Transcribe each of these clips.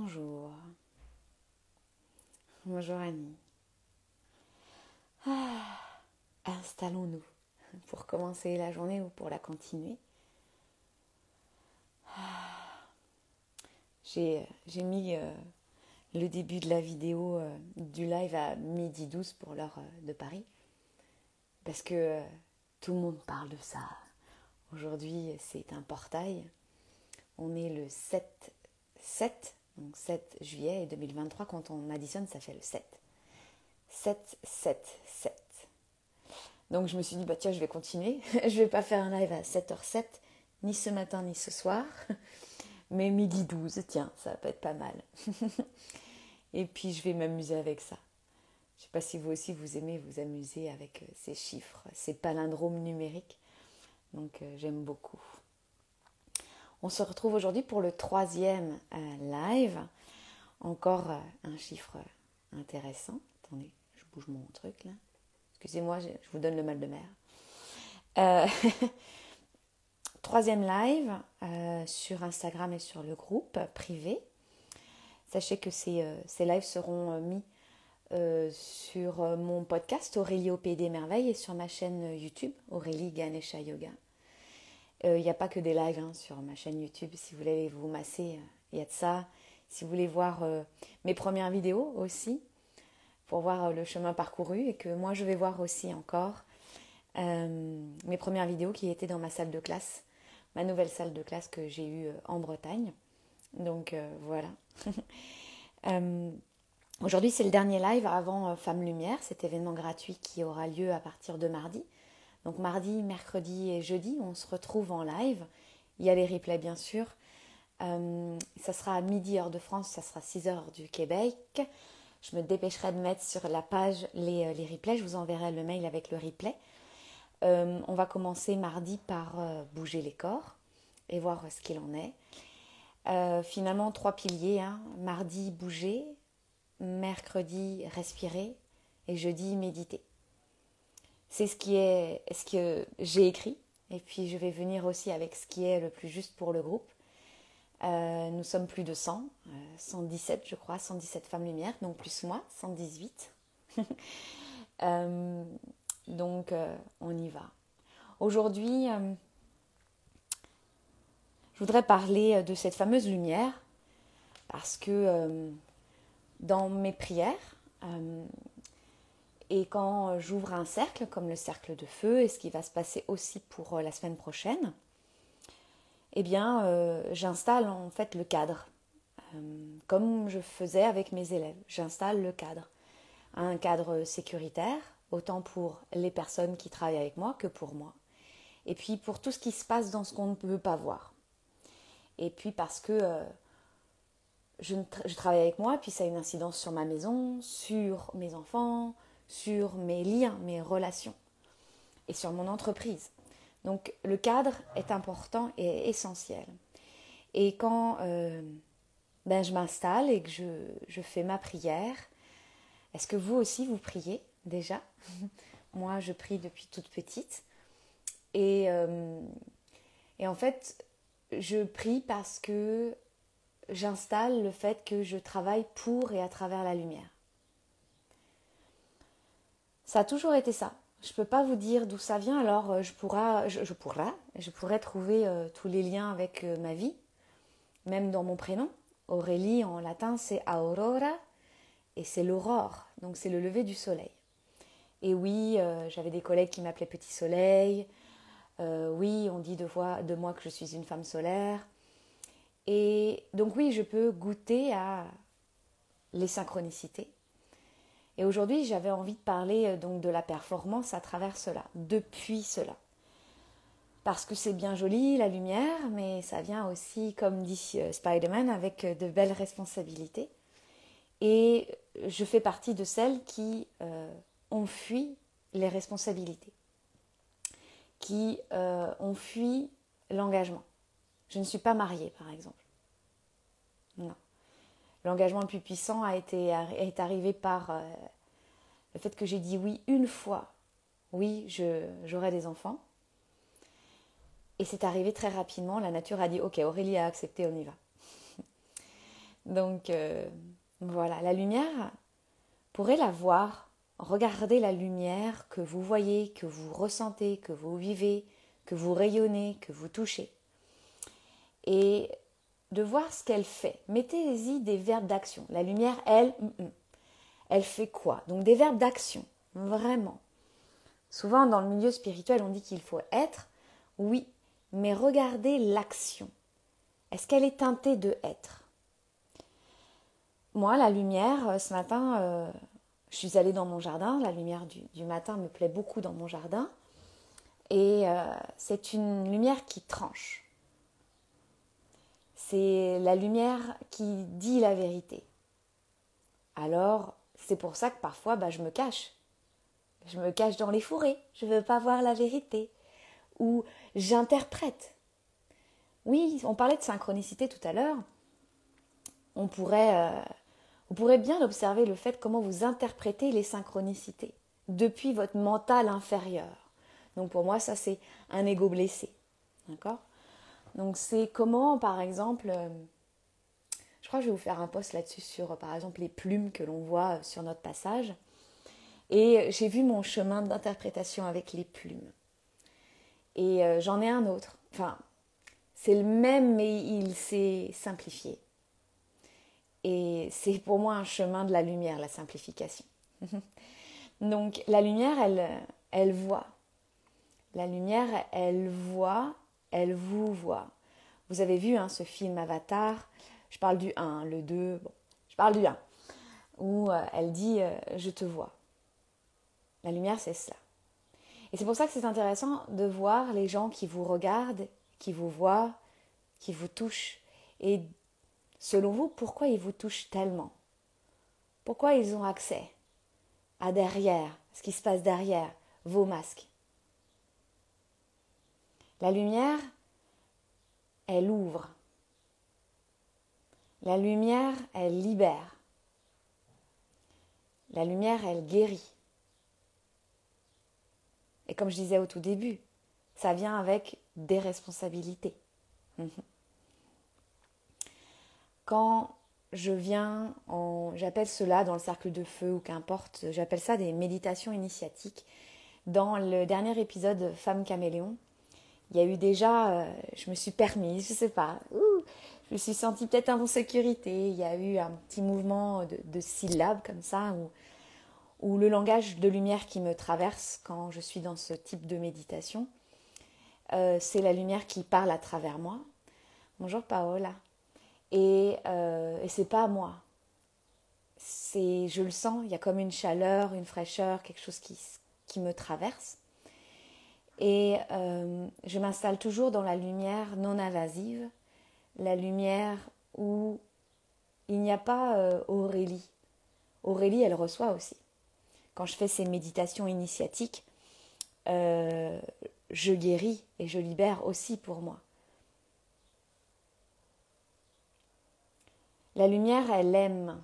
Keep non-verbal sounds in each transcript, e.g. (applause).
Bonjour. Bonjour Annie. Ah, Installons-nous pour commencer la journée ou pour la continuer. Ah, j'ai mis euh, le début de la vidéo euh, du live à midi 12 pour l'heure euh, de Paris. Parce que tout le monde parle de ça. Aujourd'hui, c'est un portail. On est le 7, 7, donc 7 juillet 2023. Quand on additionne, ça fait le 7. 7, 7, 7. Donc je me suis dit, bah tiens, je vais continuer. (laughs) je vais pas faire un live à 7h07, ni ce matin, ni ce soir. (laughs) Mais midi 12, tiens, ça va pas être pas mal. (laughs) Et puis je vais m'amuser avec ça. Je sais pas si vous aussi vous aimez vous amuser avec euh, ces chiffres, ces palindromes numériques. Donc euh, j'aime beaucoup. On se retrouve aujourd'hui pour le troisième euh, live. Encore un chiffre intéressant. Attendez, je bouge mon truc là. Excusez-moi, je vous donne le mal de mer. (laughs) troisième live sur Instagram et sur le groupe privé. Sachez que ces, lives seront mis euh, sur euh, mon podcast Aurélie au Pays des Merveilles et sur ma chaîne YouTube Aurélie Ganesha Yoga. Il euh, n'y a pas que des lives hein, sur ma chaîne YouTube. Si vous voulez vous masser, il y a de ça. Si vous voulez voir mes premières vidéos aussi, pour voir le chemin parcouru et que moi je vais voir aussi encore mes premières vidéos qui étaient dans ma salle de classe, ma nouvelle salle de classe que j'ai eue en Bretagne. Donc voilà. (laughs) Aujourd'hui, c'est le dernier live avant euh, Femme Lumière, cet événement gratuit qui aura lieu à partir de mardi. Donc mardi, mercredi et jeudi, on se retrouve en live. Il y a les replays bien sûr. Euh, ça sera à midi heure de France, ça sera 6 heures du Québec. Je me dépêcherai de mettre sur la page les, euh, replays. Je vous enverrai le mail avec le replay. on va commencer mardi par bouger les corps et voir ce qu'il en est. finalement, trois piliers. Hein. Mardi, bouger mercredi respirer et jeudi méditer. C'est ce qui est ce que j'ai écrit et puis je vais venir aussi avec ce qui est le plus juste pour le groupe. Euh, nous sommes plus de 100, 117 euh, je crois, 117 femmes lumière, donc plus moi, 118. (laughs) Euh, donc on y va. Aujourd'hui, je voudrais parler de cette fameuse lumière parce que dans mes prières. Euh, et quand j'ouvre un cercle, comme le cercle de feu, et ce qui va se passer aussi pour euh, la semaine prochaine, eh bien, euh, j'installe en fait le cadre, comme je faisais avec mes élèves. J'installe le cadre, un cadre sécuritaire, autant pour les personnes qui travaillent avec moi que pour moi. Et puis pour tout ce qui se passe dans ce qu'on ne peut pas voir. Et puis parce que je, travaille avec moi, puis ça a une incidence sur ma maison, sur mes enfants, sur mes liens, mes relations et sur mon entreprise. Donc le cadre est important et essentiel. Et quand euh, ben, je m'installe et que je, fais ma prière, est-ce que vous aussi vous priez déjà? (laughs) Moi je prie depuis toute petite. Et, euh, et en fait, je prie parce que j'installe le fait que je travaille pour et à travers la lumière. Ça a toujours été ça. Je peux pas vous dire d'où ça vient, alors euh, je, pourra, je, pourrais, je pourrais trouver euh, tous les liens avec euh, ma vie, même dans mon prénom. Aurélie en latin c'est aurora et c'est l'aurore, donc c'est le lever du soleil. Et oui, j'avais des collègues qui m'appelaient Petit Soleil. oui, on dit de, de moi que je suis une femme solaire. Et donc oui, je peux goûter à les synchronicités. Et aujourd'hui, j'avais envie de parler euh, donc de la performance à travers cela, depuis cela. Parce que c'est bien joli, la lumière, mais ça vient aussi, comme dit euh, Spider-Man, avec euh, de belles responsabilités. Et je fais partie de celles qui ont fui les responsabilités, qui ont fui l'engagement. Je ne suis pas mariée, par exemple. Non. L'engagement le plus puissant a été, est arrivé par euh, le fait que j'ai dit oui une fois. Oui, j'aurai des enfants. Et c'est arrivé très rapidement. La nature a dit Ok, Aurélie a accepté, on y va. (laughs) Donc voilà, la lumière, pourrait la voir, regarder la lumière que vous voyez, que vous ressentez, que vous vivez, que vous rayonnez, que vous touchez. Et de voir ce qu'elle fait. Mettez-y des verbes d'action. La lumière, elle, mm, mm. elle fait quoi? Donc des verbes d'action, vraiment. Souvent dans le milieu spirituel, on dit qu'il faut être, oui, mais regardez l'action. Est-ce qu'elle est teintée de être? Moi, la lumière, euh, ce matin, euh, je suis allée dans mon jardin. La lumière du, matin me plaît beaucoup dans mon jardin. Et euh, c'est une lumière qui tranche. C'est la lumière qui dit la vérité. Alors, c'est pour ça que parfois, bah, je me cache. Je me cache dans les fourrés. Je ne veux pas voir la vérité. Ou j'interprète. Oui, on parlait de synchronicité tout à l'heure. On pourrait, euh, on pourrait bien observer le fait comment vous interprétez les synchronicités depuis votre mental inférieur. Donc pour moi, ça c'est un ego blessé. D'accord? Donc c'est comment, par exemple, euh, je crois que je vais vous faire un post là-dessus sur, par exemple, les plumes que l'on voit sur notre passage. Et j'ai vu mon chemin d'interprétation avec les plumes. Et euh, j'en ai un autre. Enfin, c'est le même, mais il s'est simplifié. Et c'est pour moi un chemin de la lumière, la simplification. (laughs) Donc la lumière, elle, elle voit. La lumière, elle voit elle vous voit. Vous avez vu hein, ce film Avatar, je parle du 1, le 2, bon, je parle du 1, où euh, elle dit euh, Je te vois. La lumière, c'est cela. Et c'est pour ça que c'est intéressant de voir les gens qui vous regardent, qui vous voient, qui vous touchent. Et selon vous, pourquoi ils vous touchent tellement? Pourquoi ils ont accès à derrière, ce qui se passe derrière vos masques? La lumière, elle ouvre. La lumière, elle libère. La lumière, elle guérit. Et comme je disais au tout début, ça vient avec des responsabilités. (laughs) Quand je viens en. J'appelle cela dans le cercle de feu ou qu'importe, j'appelle ça des méditations initiatiques. Dans le dernier épisode Femme Caméléon, il y a eu déjà, euh, je me suis permise, je sais pas, je me suis sentie peut-être en sécurité. Il y a eu un petit mouvement de, syllabes comme ça, ou, le langage de lumière qui me traverse quand je suis dans ce type de méditation. Euh, c'est la lumière qui parle à travers moi. Bonjour Paola. Et, euh, et c'est pas moi. C'est, je le sens, il y a comme une chaleur, une fraîcheur, quelque chose qui, qui me traverse. Et euh, je m'installe toujours dans la lumière non invasive, la lumière où il n'y a pas euh, Aurélie. Aurélie, elle reçoit aussi. Quand je fais ces méditations initiatiques, euh, je guéris et je libère aussi pour moi. La lumière, elle aime.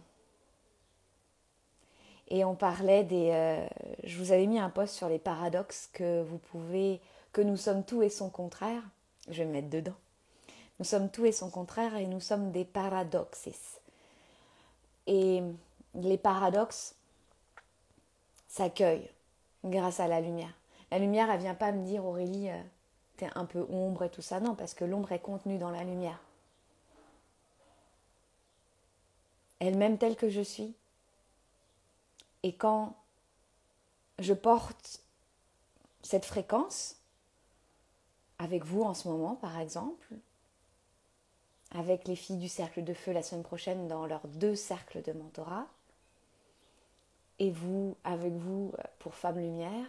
Et on parlait des. Euh, je vous avais mis un post sur les paradoxes que vous pouvez. que nous sommes tout et son contraire. Je vais me mettre dedans. Nous sommes tout et son contraire et nous sommes des paradoxes. Et les paradoxes s'accueillent grâce à la lumière. La lumière, elle vient pas me dire Aurélie, euh, t'es un peu ombre et tout ça. Non, parce que l'ombre est contenue dans la lumière. Elle m'aime telle que je suis et quand je porte cette fréquence, avec vous en ce moment par exemple, avec les filles du cercle de feu la semaine prochaine dans leurs deux cercles de mentorat, et vous avec vous pour Femme Lumière,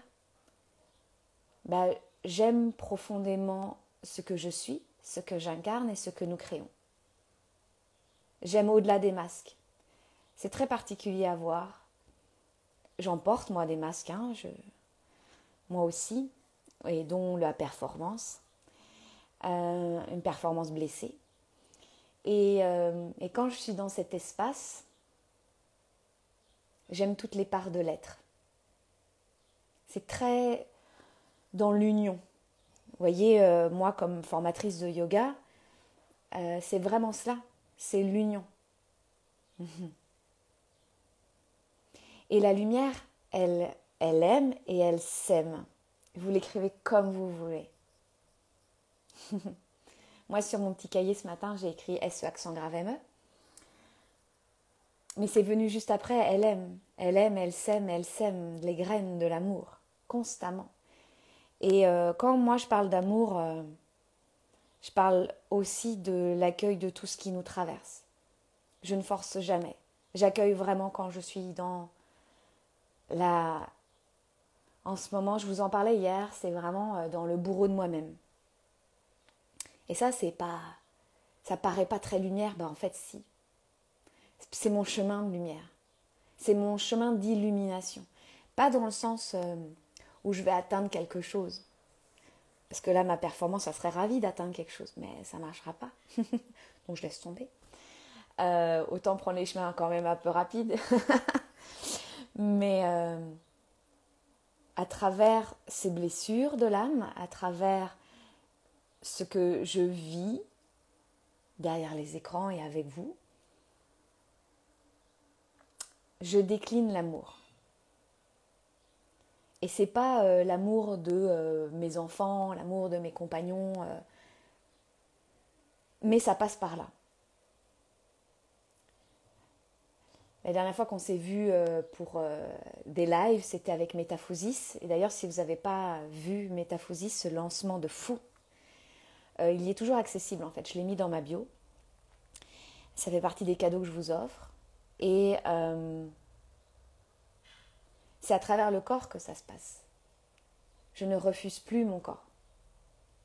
bah, j'aime profondément ce que je suis, ce que j'incarne et ce que nous créons. J'aime au-delà des masques. C'est très particulier à voir j'en porte moi des masques, hein, moi aussi, et dont la performance, euh, une performance blessée. Euh, et, quand je suis dans cet espace, j'aime toutes les parts de l'être. C'est très dans l'union. Vous voyez, euh, moi comme formatrice de yoga, c'est vraiment cela, c'est l'union. (laughs) Et la lumière, elle, elle aime et elle s'aime. Vous l'écrivez comme vous voulez. (laughs) Moi, sur mon petit cahier ce matin, j'ai écrit SE accent grave ME. Mais c'est venu juste après, elle aime. Elle aime, elle s'aime, elle sème les graines de l'amour, constamment. Et euh, quand moi je parle d'amour, euh, je parle aussi de l'accueil de tout ce qui nous traverse. Je ne force jamais. J'accueille vraiment quand je suis dans la... En ce moment, je vous en parlais hier, c'est vraiment euh, dans le bourreau de moi-même. Et ça, c'est pas... Ça paraît pas très lumière, ben en fait si. C'est mon chemin de lumière. C'est mon chemin d'illumination. Pas dans le sens euh, où je vais atteindre quelque chose. Parce que là, ma performance, ça serait ravie d'atteindre quelque chose, mais ça ne marchera pas. (laughs) Donc je laisse tomber. Euh, autant prendre les chemins quand même un peu rapides. (laughs) mais euh, à travers ces blessures de l'âme, à travers ce que je vis derrière les écrans et avec vous, je décline l'amour. Et c'est pas euh, l'amour de euh, mes enfants, l'amour de mes compagnons, mais ça passe par là. La dernière fois qu'on s'est vu pour des lives, c'était avec Métaphosis. Et d'ailleurs, si vous n'avez pas vu Métaphosis, ce lancement de fou, il y est toujours accessible en fait. Je l'ai mis dans ma bio. Ça fait partie des cadeaux que je vous offre. Et euh, c'est à travers le corps que ça se passe. Je ne refuse plus mon corps.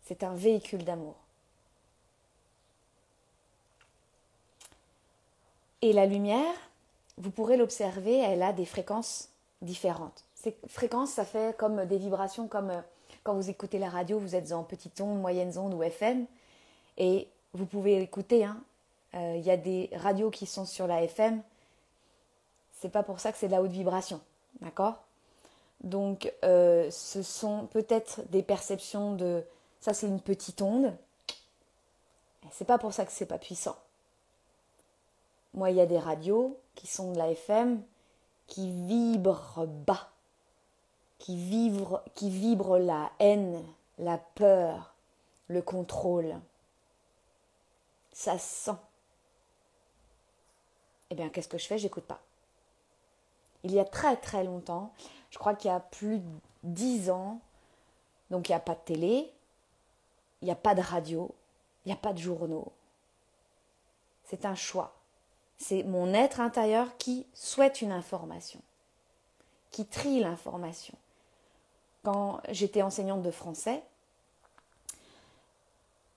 C'est un véhicule d'amour. Et la lumière, vous pourrez l'observer, elle a des fréquences différentes. Ces fréquences, ça fait comme des vibrations, comme euh, quand vous écoutez la radio, vous êtes en petite onde, moyenne onde ou FM, et vous pouvez écouter. Hein. Euh, il y a des radios qui sont sur la FM, c'est pas pour ça que c'est de la haute vibration. D'accord? Donc, euh, ce sont peut-être des perceptions de ça, c'est une petite onde. C'est pas pour ça que c'est pas puissant. Moi, il y a des radios qui sont de la FM qui vibrent bas, qui vibrent, qui vibrent la haine, la peur, le contrôle. Ça sent. Eh bien, qu'est-ce que je fais? J'écoute pas il y a très très longtemps, je crois qu'il y a plus de dix ans, donc il n'y a pas de télé, il n'y a pas de radio, il n'y a pas de journaux. C'est un choix. C'est mon être intérieur qui souhaite une information, qui trie l'information. Quand j'étais enseignante de français,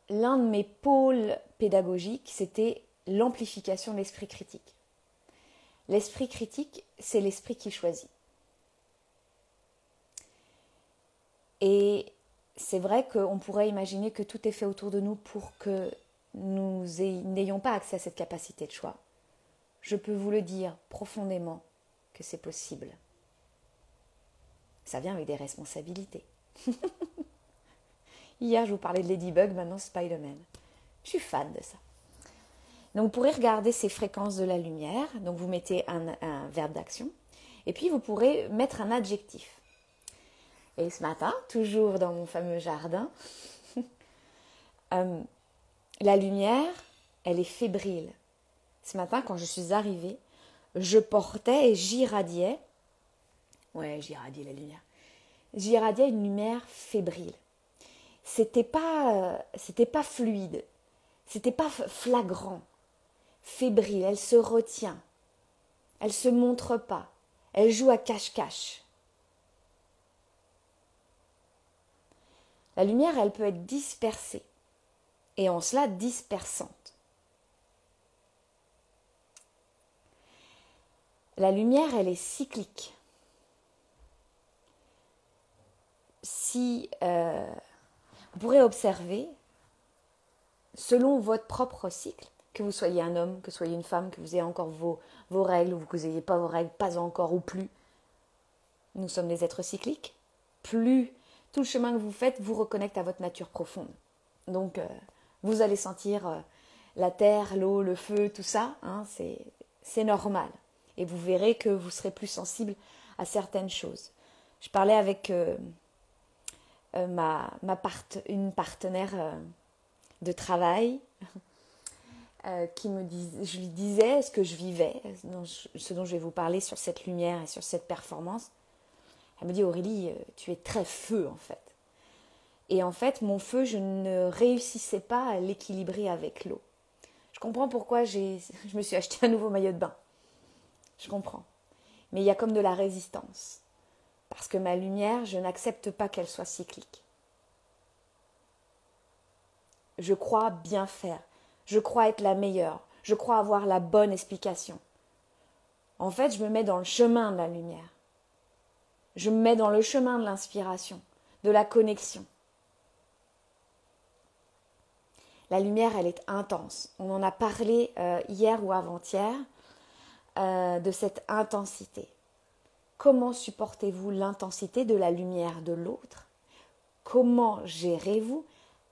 l'un de mes pôles pédagogiques, c'était l'amplification de l'esprit critique. L'esprit critique, c'est l'esprit qui choisit. Et c'est vrai qu'on pourrait imaginer que tout est fait autour de nous pour que nous n'ayons pas accès à cette capacité de choix. Je peux vous le dire profondément que c'est possible. Ça vient avec des responsabilités. (laughs) Hier, je vous parlais de Ladybug, maintenant Spider-Man. Je suis fan de ça. Donc vous pourrez regarder ces fréquences de la lumière. Donc vous mettez un, verbe d'action. Et puis vous pourrez mettre un adjectif. Et ce matin, toujours dans mon fameux jardin, (laughs) euh, la lumière, elle est fébrile. Ce matin, quand je suis arrivée, je portais et j'irradiais. Ouais, j'irradiais la lumière. J'irradiais une lumière fébrile. C'était pas, euh, c'était pas fluide. C'était pas flagrant fébrile, elle se retient, elle se montre pas, elle joue à cache-cache. La lumière, elle peut être dispersée, et en cela dispersante. La lumière, elle est cyclique. Si euh, vous pourrez observer, selon votre propre cycle, que vous soyez un homme, que vous soyez une femme, que vous ayez encore vos, règles ou que vous n'ayez pas vos règles, pas encore ou plus. Nous sommes des êtres cycliques. Plus tout le chemin que vous faites vous reconnecte à votre nature profonde. Donc, euh, vous allez sentir euh, la terre, l'eau, le feu, tout ça. Hein, C'est normal. Et vous verrez que vous serez plus sensible à certaines choses. Je parlais avec euh, euh, ma, ma une partenaire euh, de travail (laughs) qui me disait, je lui disais ce que je vivais, ce dont je vais vous parler sur cette lumière et sur cette performance. Elle me dit Aurélie, tu es très feu en fait. Et en fait, mon feu, je ne réussissais pas à l'équilibrer avec l'eau. Je comprends pourquoi (laughs) je me suis acheté un nouveau maillot de bain. Je comprends. Mais il y a comme de la résistance. Parce que ma lumière, je n'accepte pas qu'elle soit cyclique. Je crois bien faire. Je crois être la meilleure. Je crois avoir la bonne explication. En fait, je me mets dans le chemin de la lumière. Je me mets dans le chemin de l'inspiration, de la connexion. La lumière, elle est intense. On en a parlé euh, hier ou avant-hier euh, de cette intensité. Comment supportez-vous l'intensité de la lumière de l'autre? Comment gérez-vous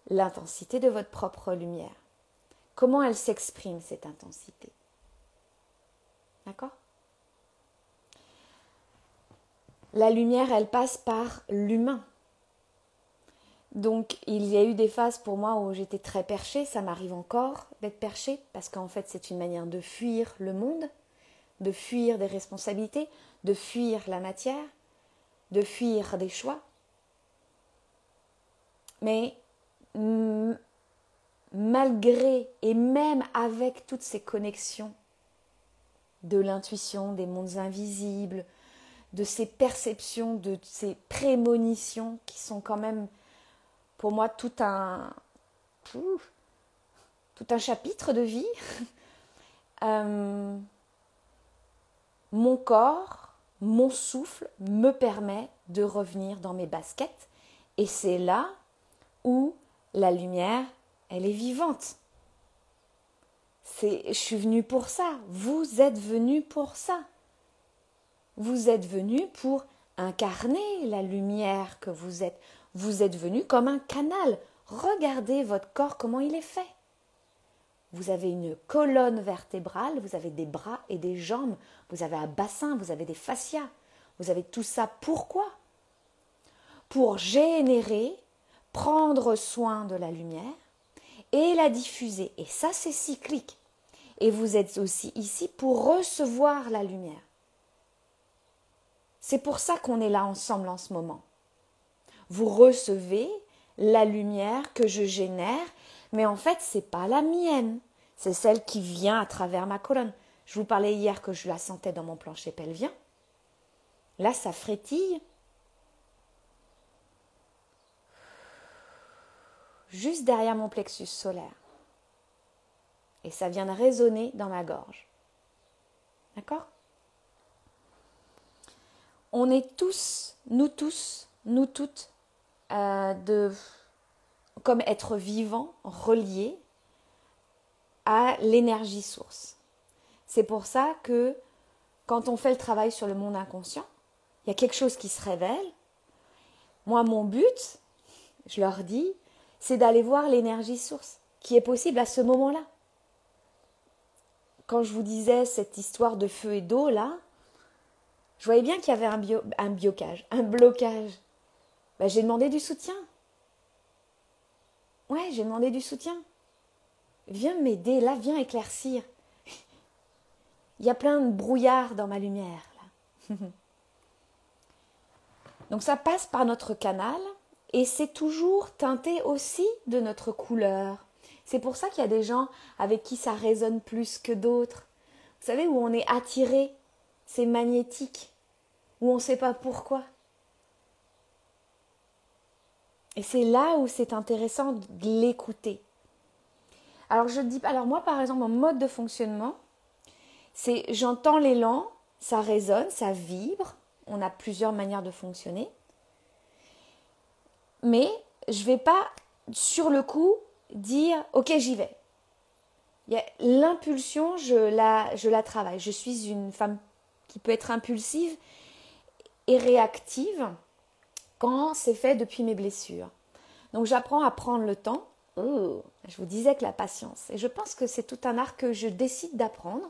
l'intensité de votre propre lumière? Comment elle s'exprime, cette intensité? D'accord? La lumière, elle passe par l'humain. Donc il y a eu des phases pour moi où j'étais très perchée, ça m'arrive encore d'être perchée, parce qu'en fait c'est une manière de fuir le monde, de fuir des responsabilités, de fuir la matière, de fuir des choix. Mais malgré et même avec toutes ces connexions de l'intuition, des mondes invisibles, de ces perceptions, de ces prémonitions qui sont quand même pour moi tout un tout un chapitre de vie. (laughs) Euh, mon corps, mon souffle me permet de revenir dans mes baskets et c'est là où la lumière, elle est vivante. C'est je suis venue pour ça, vous êtes venu pour ça. Vous êtes venu pour incarner la lumière que vous êtes. Vous êtes venu comme un canal. Regardez votre corps, comment il est fait. Vous avez une colonne vertébrale, vous avez des bras et des jambes, vous avez un bassin, vous avez des fascias. Vous avez tout ça pourquoi? Pour générer, prendre soin de la lumière et la diffuser. Et ça, c'est cyclique. Et vous êtes aussi ici pour recevoir la lumière. C'est pour ça qu'on est là ensemble en ce moment. Vous recevez la lumière que je génère, mais en fait, c'est pas la mienne. C'est celle qui vient à travers ma colonne. Je vous parlais hier que je la sentais dans mon plancher pelvien. Là, ça frétille. Juste derrière mon plexus solaire. Et ça vient de résonner dans ma gorge. D'accord? On est tous, nous tous, nous toutes, euh, de, comme être vivant, relié à l'énergie source. C'est pour ça que quand on fait le travail sur le monde inconscient, il y a quelque chose qui se révèle. Moi, mon but, je leur dis, c'est d'aller voir l'énergie source qui est possible à ce moment-là. Quand je vous disais cette histoire de feu et d'eau, là, je voyais bien qu'il y avait un, bio, un biocage, un blocage. Ben, j'ai demandé du soutien. Ouais, j'ai demandé du soutien. Viens m'aider, là, viens éclaircir. Il y a plein de brouillard dans ma lumière. Là. (laughs) Donc ça passe par notre canal et c'est toujours teinté aussi de notre couleur. C'est pour ça qu'il y a des gens avec qui ça résonne plus que d'autres. Vous savez, où on est attiré, c'est magnétique, où on ne sait pas pourquoi. Et c'est là où c'est intéressant de l'écouter. Alors je dis, alors moi par exemple, mon mode de fonctionnement, c'est j'entends l'élan, ça résonne, ça vibre. On a plusieurs manières de fonctionner. Mais je vais pas sur le coup dire ok j'y vais. L'impulsion, je la, je la travaille. Je suis une femme qui peut être impulsive et réactive quand c'est fait depuis mes blessures. Donc j'apprends à prendre le temps. Oh, je vous disais que la patience. Et je pense que c'est tout un art que je décide d'apprendre.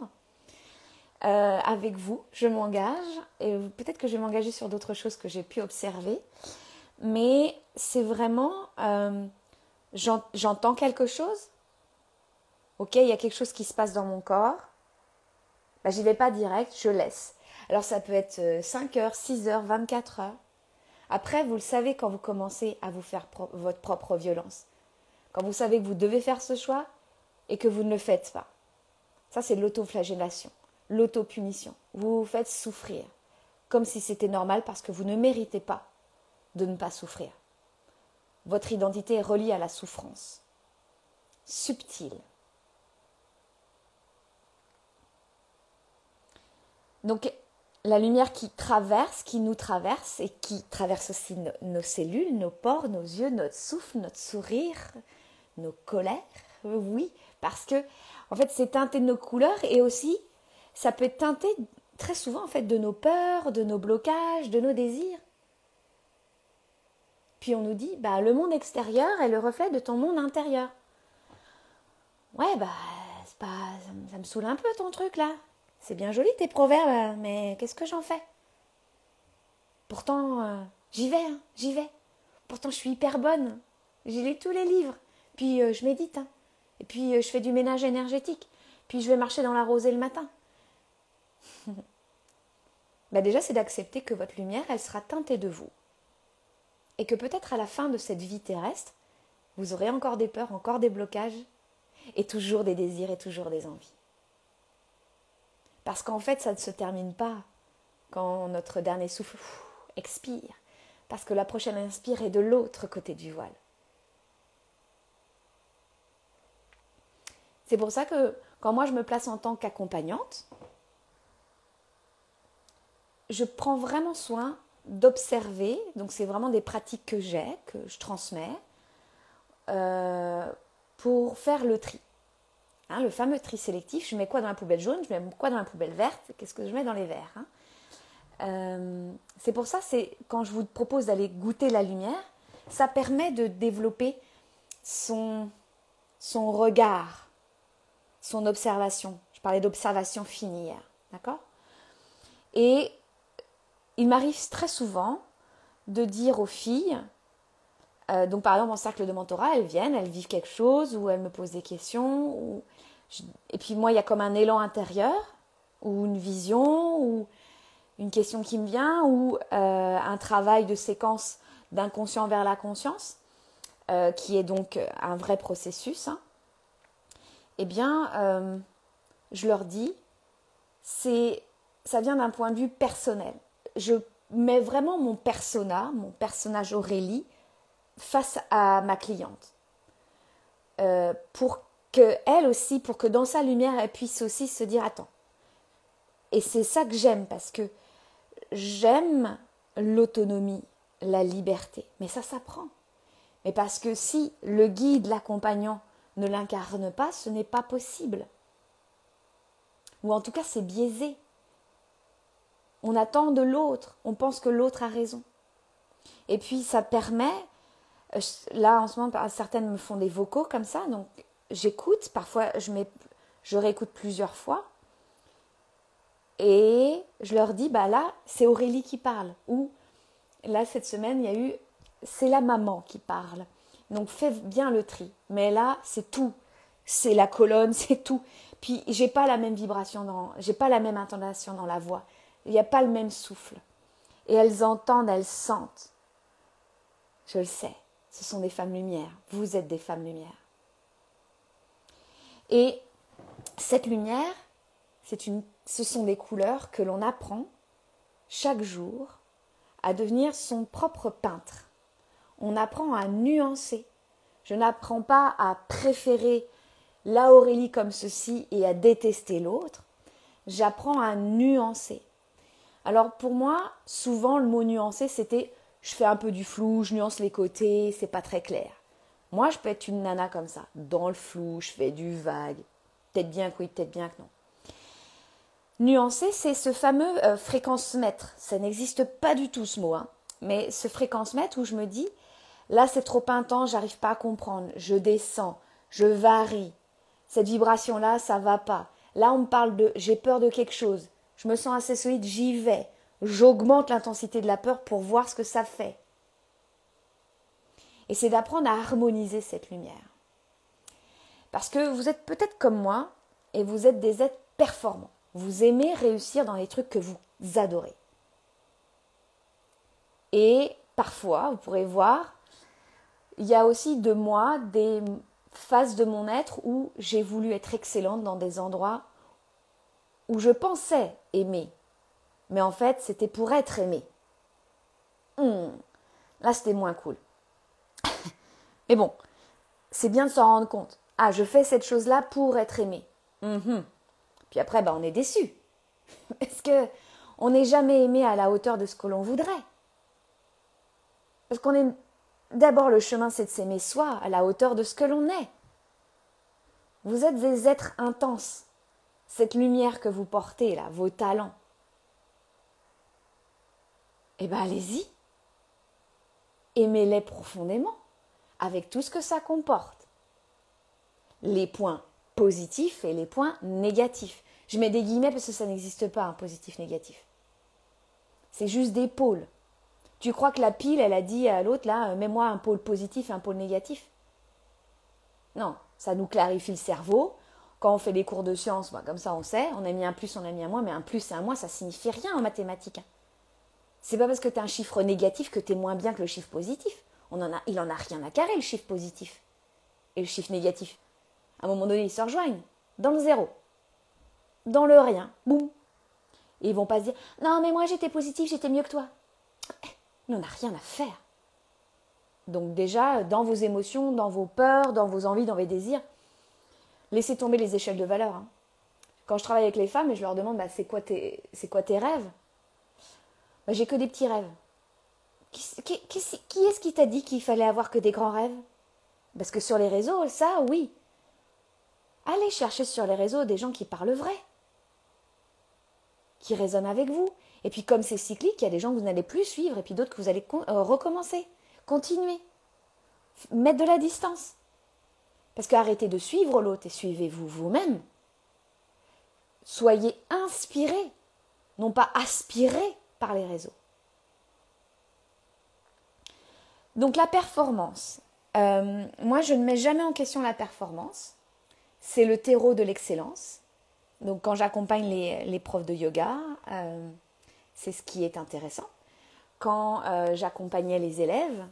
euh, avec vous, je m'engage, et peut-être que je vais m'engager sur d'autres choses que j'ai pu observer, mais c'est vraiment, euh, j'entends quelque chose, ok, il y a quelque chose qui se passe dans mon corps, bah, j'y vais pas direct, je laisse. Alors ça peut être 5 heures, 6 heures, 24 heures. Après, vous le savez quand vous commencez à vous faire votre propre violence. Quand vous savez que vous devez faire ce choix et que vous ne le faites pas. Ça, c'est l'autoflagellation, l'autopunition. Vous vous faites souffrir, comme si c'était normal parce que vous ne méritez pas de ne pas souffrir. Votre identité est reliée à la souffrance. Subtile. Donc, la lumière qui traverse, qui nous traverse et qui traverse aussi nos cellules, nos pores, nos yeux, notre souffle, notre sourire, nos colères. Oui, parce que en fait, c'est teinté de nos couleurs et aussi ça peut teinté très souvent en fait de nos peurs, de nos blocages, de nos désirs. Puis on nous dit bah le monde extérieur est le reflet de ton monde intérieur. Ouais, bah c'est pas ça me saoule un peu ton truc là. C'est bien joli tes proverbes, mais qu'est-ce que j'en fais? Pourtant, euh, j'y vais, hein, j'y vais. Pourtant, je suis hyper bonne. J'ai lu tous les livres. Puis, euh, je médite. Hein. Et puis, euh, je fais du ménage énergétique. Puis, je vais marcher dans la rosée le matin. (laughs) bah déjà, c'est d'accepter que votre lumière, elle sera teintée de vous. Et que peut-être à la fin de cette vie terrestre, vous aurez encore des peurs, encore des blocages, et toujours des désirs et toujours des envies. Parce qu'en fait, ça ne se termine pas quand notre dernier souffle expire. Parce que la prochaine inspire est de l'autre côté du voile. C'est pour ça que quand moi je me place en tant qu'accompagnante, je prends vraiment soin d'observer, donc c'est vraiment des pratiques que j'ai, que je transmets, euh, pour faire le tri. Hein, le fameux tri sélectif, je mets quoi dans la poubelle jaune, je mets quoi dans la poubelle verte, qu'est-ce que je mets dans les verres. Hein. Euh, c'est pour ça, c'est quand je vous propose d'aller goûter la lumière, ça permet de développer son, regard, son observation. Je parlais d'observation fine hier, d'accord? Et il m'arrive très souvent de dire aux filles, euh, donc par exemple en cercle de mentorat, elles viennent, elles vivent quelque chose, ou elles me posent des questions, ou et puis moi, il y a comme un élan intérieur, ou une vision, ou une question qui me vient, ou euh, un travail de séquence d'inconscient vers la conscience, euh, qui est donc un vrai processus. Hein. Eh bien, euh, je leur dis, c'est, ça vient d'un point de vue personnel. Je mets vraiment mon persona, mon personnage Aurélie, face à ma cliente. pour que elle aussi, pour que dans sa lumière, elle puisse aussi se dire attends. Et c'est ça que j'aime parce que j'aime l'autonomie, la liberté. Mais ça s'apprend. Mais parce que si le guide, l'accompagnant ne l'incarne pas, ce n'est pas possible. Ou en tout cas, c'est biaisé. On attend de l'autre, on pense que l'autre a raison. Et puis ça permet, euh, là en ce moment, certaines me font des vocaux comme ça, donc j'écoute, parfois je, je réécoute plusieurs fois, et je leur dis, bah là, c'est Aurélie qui parle, ou là, cette semaine, il y a eu, c'est la maman qui parle. Donc fais bien le tri. Mais là, c'est tout. C'est la colonne, (laughs) c'est tout. Puis j'ai pas la même vibration dans, j'ai pas la même intonation dans la voix. Il n'y a pas le même souffle. Et elles entendent, elles sentent. Je le sais. Ce sont des femmes lumière. Vous êtes des femmes lumière. Et cette lumière, ce sont des couleurs que l'on apprend chaque jour à devenir son propre peintre. On apprend à nuancer. Je n'apprends pas à préférer la Aurélie comme ceci et à détester l'autre. J'apprends à nuancer. Alors pour moi, souvent le mot nuancer, c'était je fais un peu du flou, je nuance les côtés, c'est pas très clair. Moi, je peux être une nana comme ça, dans le flou, je fais du vague. Peut-être bien que oui, peut-être bien que non. Nuancer, c'est ce fameux euh, fréquence-mètre. Ça n'existe pas du tout ce mot, hein. mais ce fréquence-mètre où je me dis, là c'est trop intense, j'arrive pas à comprendre, je descends, je varie. Cette vibration-là, ça va pas. Là, on me parle de j'ai peur de quelque chose. Je me sens assez solide, j'y vais. J'augmente l'intensité de la peur pour voir ce que ça fait. Et c'est d'apprendre à harmoniser cette lumière. Parce que vous êtes peut-être comme moi et vous êtes des êtres performants. Vous aimez réussir dans les trucs que vous adorez. Et parfois, vous pourrez voir, il y a aussi de moi des phases de mon être où j'ai voulu être excellente dans des endroits où je pensais aimer. Mais en fait, c'était pour être aimé. Hmm. Là, c'était moins cool. Mais bon, c'est bien de s'en rendre compte. Ah, je fais cette chose-là pour être aimé. Mhm. Puis après, bah, on est déçu. Parce (laughs) que on n'est jamais aimé à la hauteur de ce que l'on voudrait? Parce qu'on est d'abord le chemin, c'est de s'aimer soi à la hauteur de ce que l'on est. Vous êtes des êtres intenses. Cette lumière que vous portez là, vos talents. Eh bien, allez-y. Aimez-les profondément, avec tout ce que ça comporte. Les points positifs et les points négatifs. Je mets des guillemets parce que ça n'existe pas, un positif-négatif. C'est juste des pôles. Tu crois que la pile, elle a dit à l'autre, là, euh, mets-moi un pôle positif et un pôle négatif? Non, ça nous clarifie le cerveau. Quand on fait des cours de sciences, bah, comme ça on sait, on a mis un plus, on a mis un moins, mais un plus et un moins, ça signifie rien en mathématiques. C'est pas parce que tu as un chiffre négatif que tu es moins bien que le chiffre positif. A, il en a rien à carrer, le chiffre positif. Et le chiffre négatif. À un moment donné, ils se rejoignent. Dans le zéro. Dans le rien. Boum. Et ils vont pas se dire Non, mais moi j'étais positif, j'étais mieux que toi. On n'a rien à faire. Donc déjà, dans vos émotions, dans vos peurs, dans vos envies, dans vos désirs, laissez tomber les échelles de valeur. Hein. Quand je travaille avec les femmes et je leur demande bah, c'est quoi, tes, quoi tes rêves? Bah, J'ai que des petits rêves. Qui, est-ce qui t'a dit qu'il fallait avoir que des grands rêves? Parce que sur les réseaux, ça, oui. Allez chercher sur les réseaux des gens qui parlent vrai, qui résonnent avec vous, et puis comme c'est cyclique, il y a des gens que vous n'allez plus suivre et puis d'autres que vous allez euh, recommencer, continuer, mettre de la distance. Parce qu'arrêtez de suivre l'autre et suivez-vous vous-même. Soyez inspirés, non pas aspirés par les réseaux. Donc la performance. Euh, moi, je ne mets jamais en question la performance. C'est le terreau de l'excellence. Donc quand j'accompagne les, profs de yoga, euh, c'est ce qui est intéressant. Quand euh, j'accompagnais les élèves,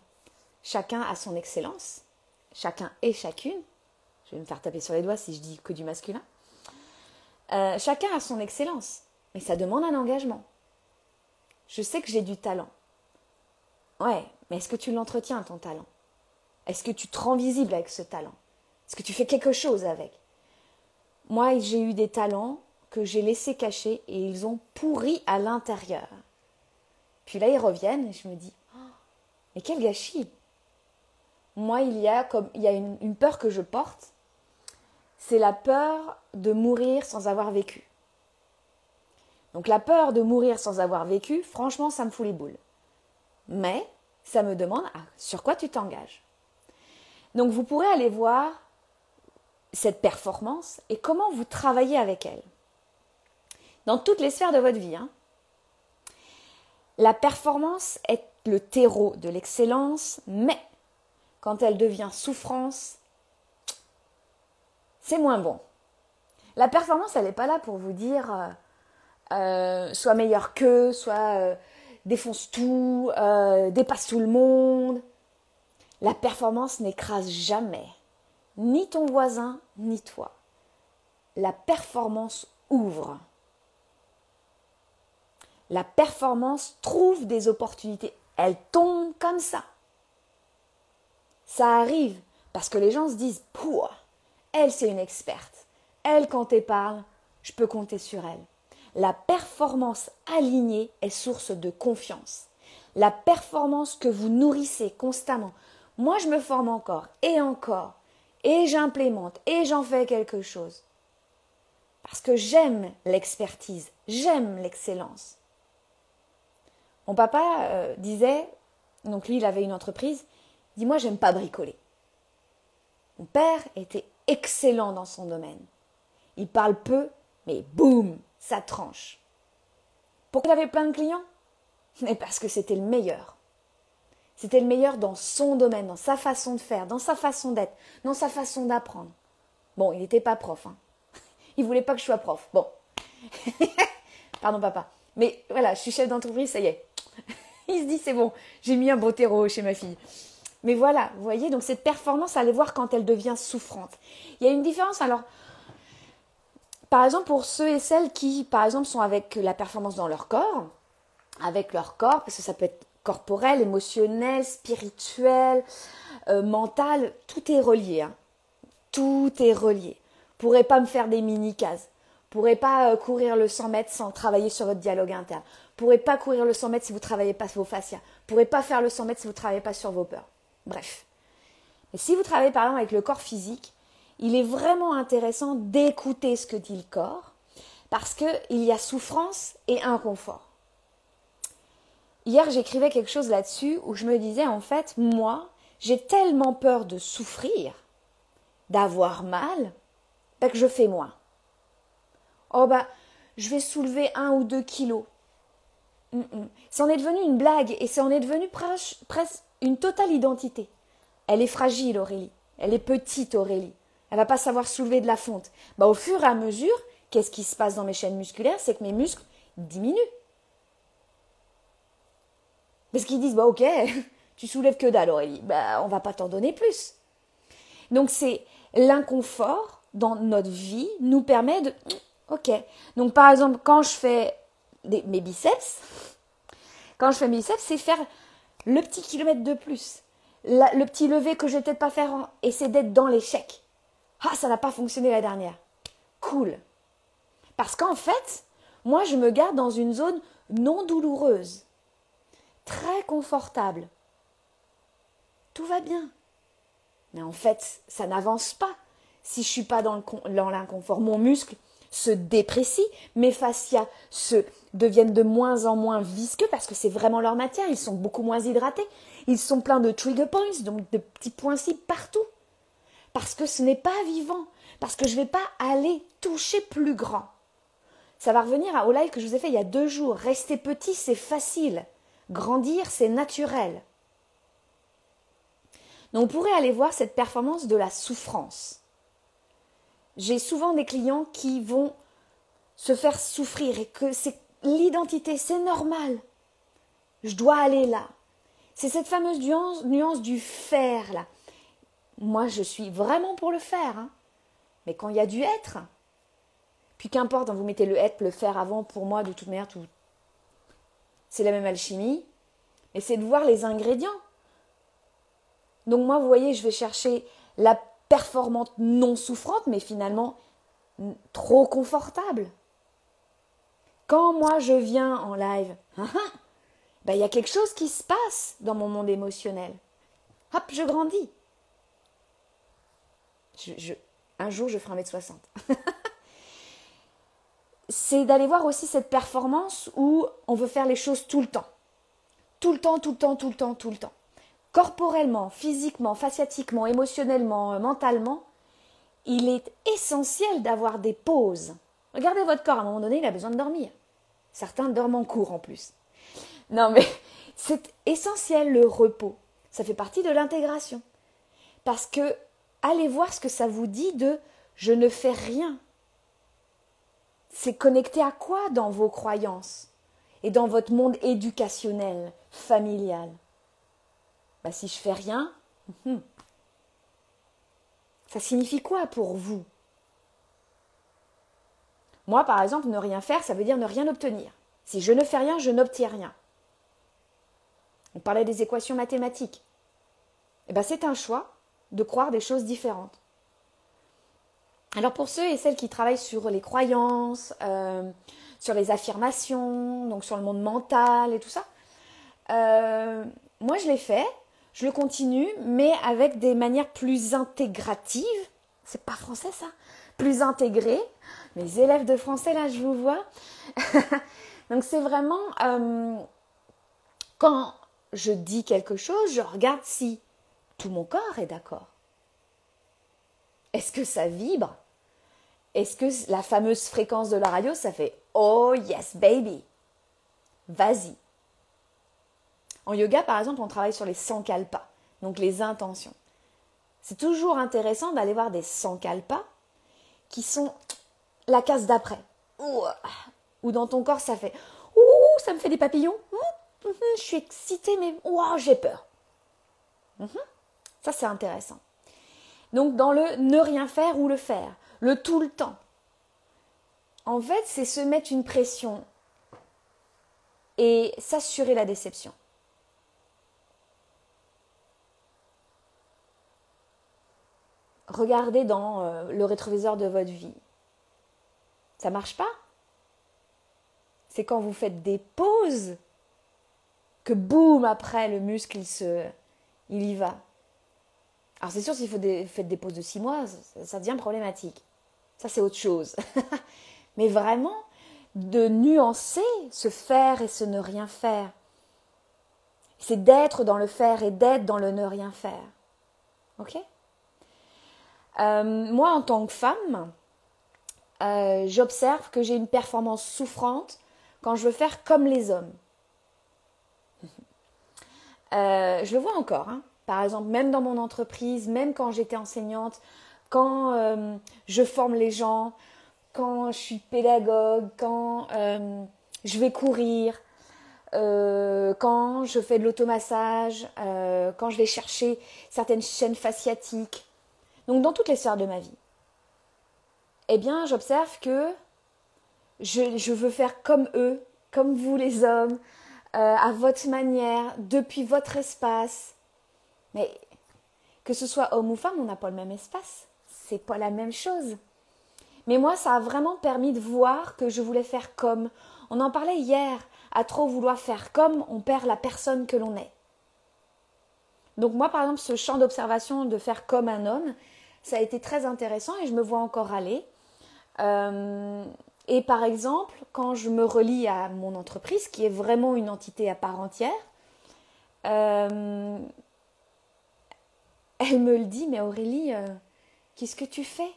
chacun a son excellence, chacun et chacune. Je vais me faire taper sur les doigts si je dis que du masculin. Chacun a son excellence, mais ça demande un engagement. Je sais que j'ai du talent. Ouais, mais est-ce que tu l'entretiens, ton talent? Est-ce que tu te rends visible avec ce talent? Est-ce que tu fais quelque chose avec? Moi, j'ai eu des talents que j'ai laissé cacher et ils ont pourri à l'intérieur. Puis là, ils reviennent et je me dis, oh, mais quel gâchis Moi, il y a, comme, il y a une peur que je porte, c'est la peur de mourir sans avoir vécu. Donc la peur de mourir sans avoir vécu, franchement, ça me fout les boules. Mais ça me demande sur quoi tu t'engages. Donc vous pourrez aller voir cette performance et comment vous travaillez avec elle dans toutes les sphères de votre vie. Hein. La performance est le terreau de l'excellence, mais quand elle devient souffrance, c'est moins bon. La performance, elle n'est pas là pour vous dire euh, euh, soit meilleur que, soit euh, défonce tout, dépasse tout le monde. La performance n'écrase jamais ni ton voisin ni toi. La performance ouvre la performance trouve des opportunités. Elle tombe comme ça. Ça arrive parce que les gens se disent Pouah, elle c'est une experte. Elle, quand elle parle, je peux compter sur elle. La performance alignée est source de confiance. La performance que vous nourrissez constamment. Moi, je me forme encore et encore, et j'implémente, et j'en fais quelque chose. Parce que j'aime l'expertise, j'aime l'excellence. Mon papa euh, disait, donc lui il avait une entreprise, dit moi j'aime pas bricoler. Mon père était excellent dans son domaine. Il parle peu, mais boum, ça tranche. Pourquoi il avait plein de clients? Mais parce que c'était le meilleur. C'était le meilleur dans son domaine, dans sa façon de faire, dans sa façon d'être, dans sa façon d'apprendre. Bon, il n'était pas prof. Hein. (laughs) Il voulait pas que je sois prof. Bon. (laughs) Pardon, papa. Mais voilà, je suis chef d'entreprise, ça y est. (laughs) il se dit, c'est bon, j'ai mis un beau terreau chez ma fille. Mais voilà, vous voyez, donc cette performance, allez voir quand elle devient souffrante. Il y a une différence, alors, par exemple, pour ceux et celles qui, par exemple, sont avec la performance dans leur corps, avec leur corps, parce que ça peut être corporel, émotionnel, spirituel, euh, mental, tout est relié. Hein. Tout est relié. Vous pourrez pas me faire des mini-cases. Pourrez pas euh, courir le 100 mètres sans travailler sur votre dialogue interne. Pourrez pas courir le 100 mètres si vous travaillez pas sur vos fascias. Pourrez pas faire le 100 mètres si vous travaillez pas sur vos peurs. Bref. Mais si vous travaillez par exemple avec le corps physique, il est vraiment intéressant d'écouter ce que dit le corps parce qu'il y a souffrance et inconfort. Hier, j'écrivais quelque chose là-dessus où je me disais en fait, moi, j'ai tellement peur de souffrir, d'avoir mal, bah, que je fais moins. Oh bah, je vais soulever un ou deux kilos. Ça en est devenu une blague et ça en est devenu presque une totale identité. Elle est fragile, Aurélie. Elle est petite, Aurélie. Elle va pas savoir soulever de la fonte. Bah, au fur et à mesure, qu'est-ce qui se passe dans mes chaînes musculaires C'est que mes muscles diminuent. Parce qu'ils disent, bah ok, (laughs) tu soulèves que dalle, Aurélie. Bah, on va pas t'en donner plus. Donc c'est l'inconfort dans notre vie nous permet de, (tsk) ok. Donc par exemple, quand je fais mes biceps, quand je fais mes biceps, c'est faire le petit kilomètre de plus. le petit lever que je vais peut-être pas faire et c'est d'être dans l'échec. Ah, ça n'a pas fonctionné la dernière. Cool. Parce qu'en fait, moi, je me garde dans une zone non douloureuse, très confortable. Tout va bien. Mais en fait, ça n'avance pas si je suis pas dans l'inconfort. Mon muscle se déprécie, mes fascias se deviennent de moins en moins visqueux parce que c'est vraiment leur matière, ils sont beaucoup moins hydratés, ils sont pleins de trigger points, donc de petits points cibles partout parce que ce n'est pas vivant, parce que je ne vais pas aller toucher plus grand. Ça va revenir au live que je vous ai fait il y a deux jours. Rester petit, c'est facile. Grandir, c'est naturel. Donc on pourrait aller voir cette performance de la souffrance. J'ai souvent des clients qui vont se faire souffrir et que c'est l'identité, c'est normal. Je dois aller là. C'est cette fameuse nuance, nuance du faire là. Moi, je suis vraiment pour le faire. Hein. Mais quand il y a du être, puis qu'importe, vous mettez le être, le faire avant, pour moi, de toute manière, tout... c'est la même alchimie. Et c'est de voir les ingrédients. Donc moi, vous voyez, je vais chercher la performante non souffrante, mais finalement trop confortable. Quand moi je viens en live, hein, hein, ben, il y a quelque chose qui se passe dans mon monde émotionnel. Hop, je grandis un jour, je ferai un mètre 60. (laughs) c'est d'aller voir aussi cette performance où on veut faire les choses tout le temps. Tout le temps, tout le temps, tout le temps, tout le temps. Corporellement, physiquement, fasciatiquement, émotionnellement, euh, mentalement, il est essentiel d'avoir des pauses. Regardez votre corps, à un moment donné, il a besoin de dormir. Certains dorment en cours en plus. Non, mais (laughs) c'est essentiel le repos. Ça fait partie de l'intégration. Parce que allez voir ce que ça vous dit de je ne fais rien. C'est connecté à quoi dans vos croyances et dans votre monde éducationnel, familial? Bah, Si je fais rien, hum, ça signifie quoi pour vous? Moi, par exemple, ne rien faire, ça veut dire ne rien obtenir. Si je ne fais rien, je n'obtiens rien. On parlait des équations mathématiques. Eh ben, c'est un choix de croire des choses différentes. Alors pour ceux et celles qui travaillent sur les croyances, euh, sur les affirmations, donc sur le monde mental et tout ça, euh, moi je l'ai fait, je le continue, mais avec des manières plus intégratives. C'est pas français ça Plus intégrées. Mes élèves de français là, je vous vois. (laughs) donc c'est vraiment euh, quand je dis quelque chose, je regarde si tout mon corps est d'accord. Est-ce que ça vibre? Est-ce que la fameuse fréquence de la radio, ça fait Oh yes, baby? Vas-y. En yoga, par exemple, on travaille sur les sankalpas, donc les intentions. C'est toujours intéressant d'aller voir des sankalpas qui sont la case d'après. Ou dans ton corps, ça fait Ouh, ça me fait des papillons. Hum, hum, je suis excitée, mais j'ai peur. Hum, ça, c'est intéressant. Donc, dans le ne rien faire ou le faire, le tout le temps. En fait, c'est se mettre une pression et s'assurer la déception. Regardez dans euh, le rétroviseur de votre vie. Ça marche pas? C'est quand vous faites des pauses que boum après le muscle il se il y va. Alors c'est sûr si vous faites des pauses de six mois, ça devient problématique. Ça c'est autre chose. (laughs) Mais vraiment de nuancer ce faire et ce ne rien faire. C'est d'être dans le faire et d'être dans le ne rien faire. Ok? Euh, Moi, en tant que femme, euh, j'observe que j'ai une performance souffrante quand je veux faire comme les hommes. (laughs) Euh, je le vois encore. Hein. Par exemple, même dans mon entreprise, même quand j'étais enseignante, quand je forme les gens, quand je suis pédagogue, quand euh, je vais courir, euh, quand je fais de l'automassage, euh, quand je vais chercher certaines chaînes fasciatiques, donc dans toutes les sphères de ma vie, eh bien j'observe que je, veux faire comme eux, comme vous les hommes, à votre manière, depuis votre espace. Mais que ce soit homme ou femme, on n'a pas le même espace. C'est pas la même chose. Mais moi, ça a vraiment permis de voir que je voulais faire comme. On en parlait hier. À trop vouloir faire comme, on perd la personne que l'on est. Donc moi, par exemple, ce champ d'observation de faire comme un homme, ça a été très intéressant et je me vois encore aller. Euh, et par exemple, quand je me relie à mon entreprise, qui est vraiment une entité à part entière, euh, elle me le dit, mais Aurélie, euh, qu'est-ce que tu fais?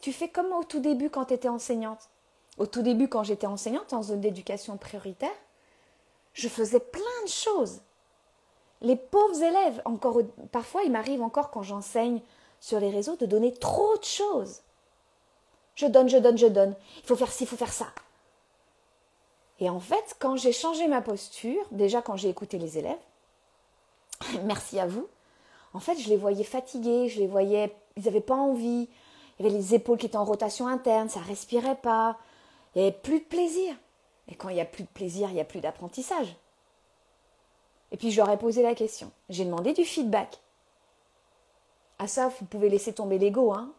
Tu fais comme au tout début quand tu étais enseignante? Au tout début, quand j'étais enseignante en zone d'éducation prioritaire, je faisais plein de choses. Les pauvres élèves, parfois, il m'arrive encore quand j'enseigne sur les réseaux de donner trop de choses. Je donne, je donne, je donne. Il faut faire ci, il faut faire ça. Et en fait, quand j'ai changé ma posture, déjà quand j'ai écouté les élèves, (laughs) merci à vous, en fait, je les voyais fatigués, je les voyais, ils n'avaient pas envie, il y avait les épaules qui étaient en rotation interne, ça respirait pas, il n'y avait plus de plaisir. Et quand il n'y a plus de plaisir, il n'y a plus d'apprentissage. Et puis je leur ai posé la question. J'ai demandé du feedback. À ça, vous pouvez laisser tomber l'ego. Hein.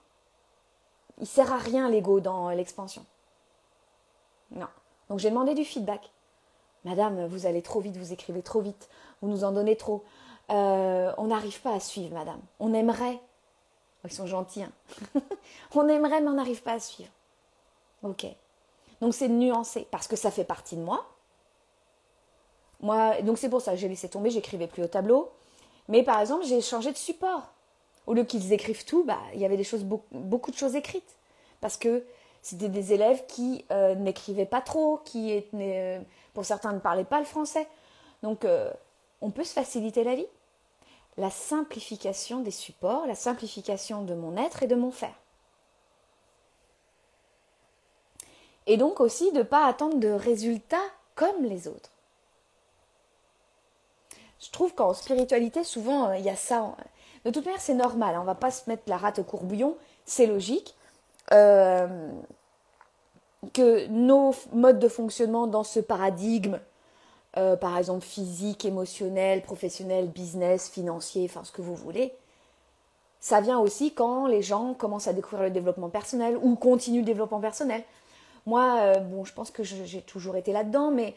Il sert à rien l'ego dans l'expansion. Non. Donc j'ai demandé du feedback. Madame, vous allez trop vite, vous écrivez trop vite, vous nous en donnez trop. Euh, on n'arrive pas à suivre, madame. On aimerait, ils sont gentils. Hein. (laughs) on aimerait, mais on n'arrive pas à suivre. Ok. Donc c'est nuancé parce que ça fait partie de moi. Moi, donc c'est pour ça que j'ai laissé tomber, j'écrivais plus au tableau. Mais par exemple, j'ai changé de support. Au lieu qu'ils écrivent tout, bah, il y avait des choses, beaucoup, de choses écrites. Parce que c'était des élèves qui euh, n'écrivaient pas trop, qui, euh, pour certains, ne parlaient pas le français. Donc, on peut se faciliter la vie la simplification des supports, la simplification de mon être et de mon faire. Et donc aussi de ne pas attendre de résultats comme les autres. Je trouve qu'en spiritualité, souvent, euh, il y a ça. De toute manière, c'est normal. Hein. On ne va pas se mettre la rate au courbouillon. C'est logique. Euh, que nos modes de fonctionnement dans ce paradigme euh, par exemple physique, émotionnel, professionnel, business, financier, enfin ce que vous voulez. Ça vient aussi quand les gens commencent à découvrir le développement personnel ou continuent le développement personnel. Moi, euh, bon, je pense que j'ai toujours été là-dedans, mais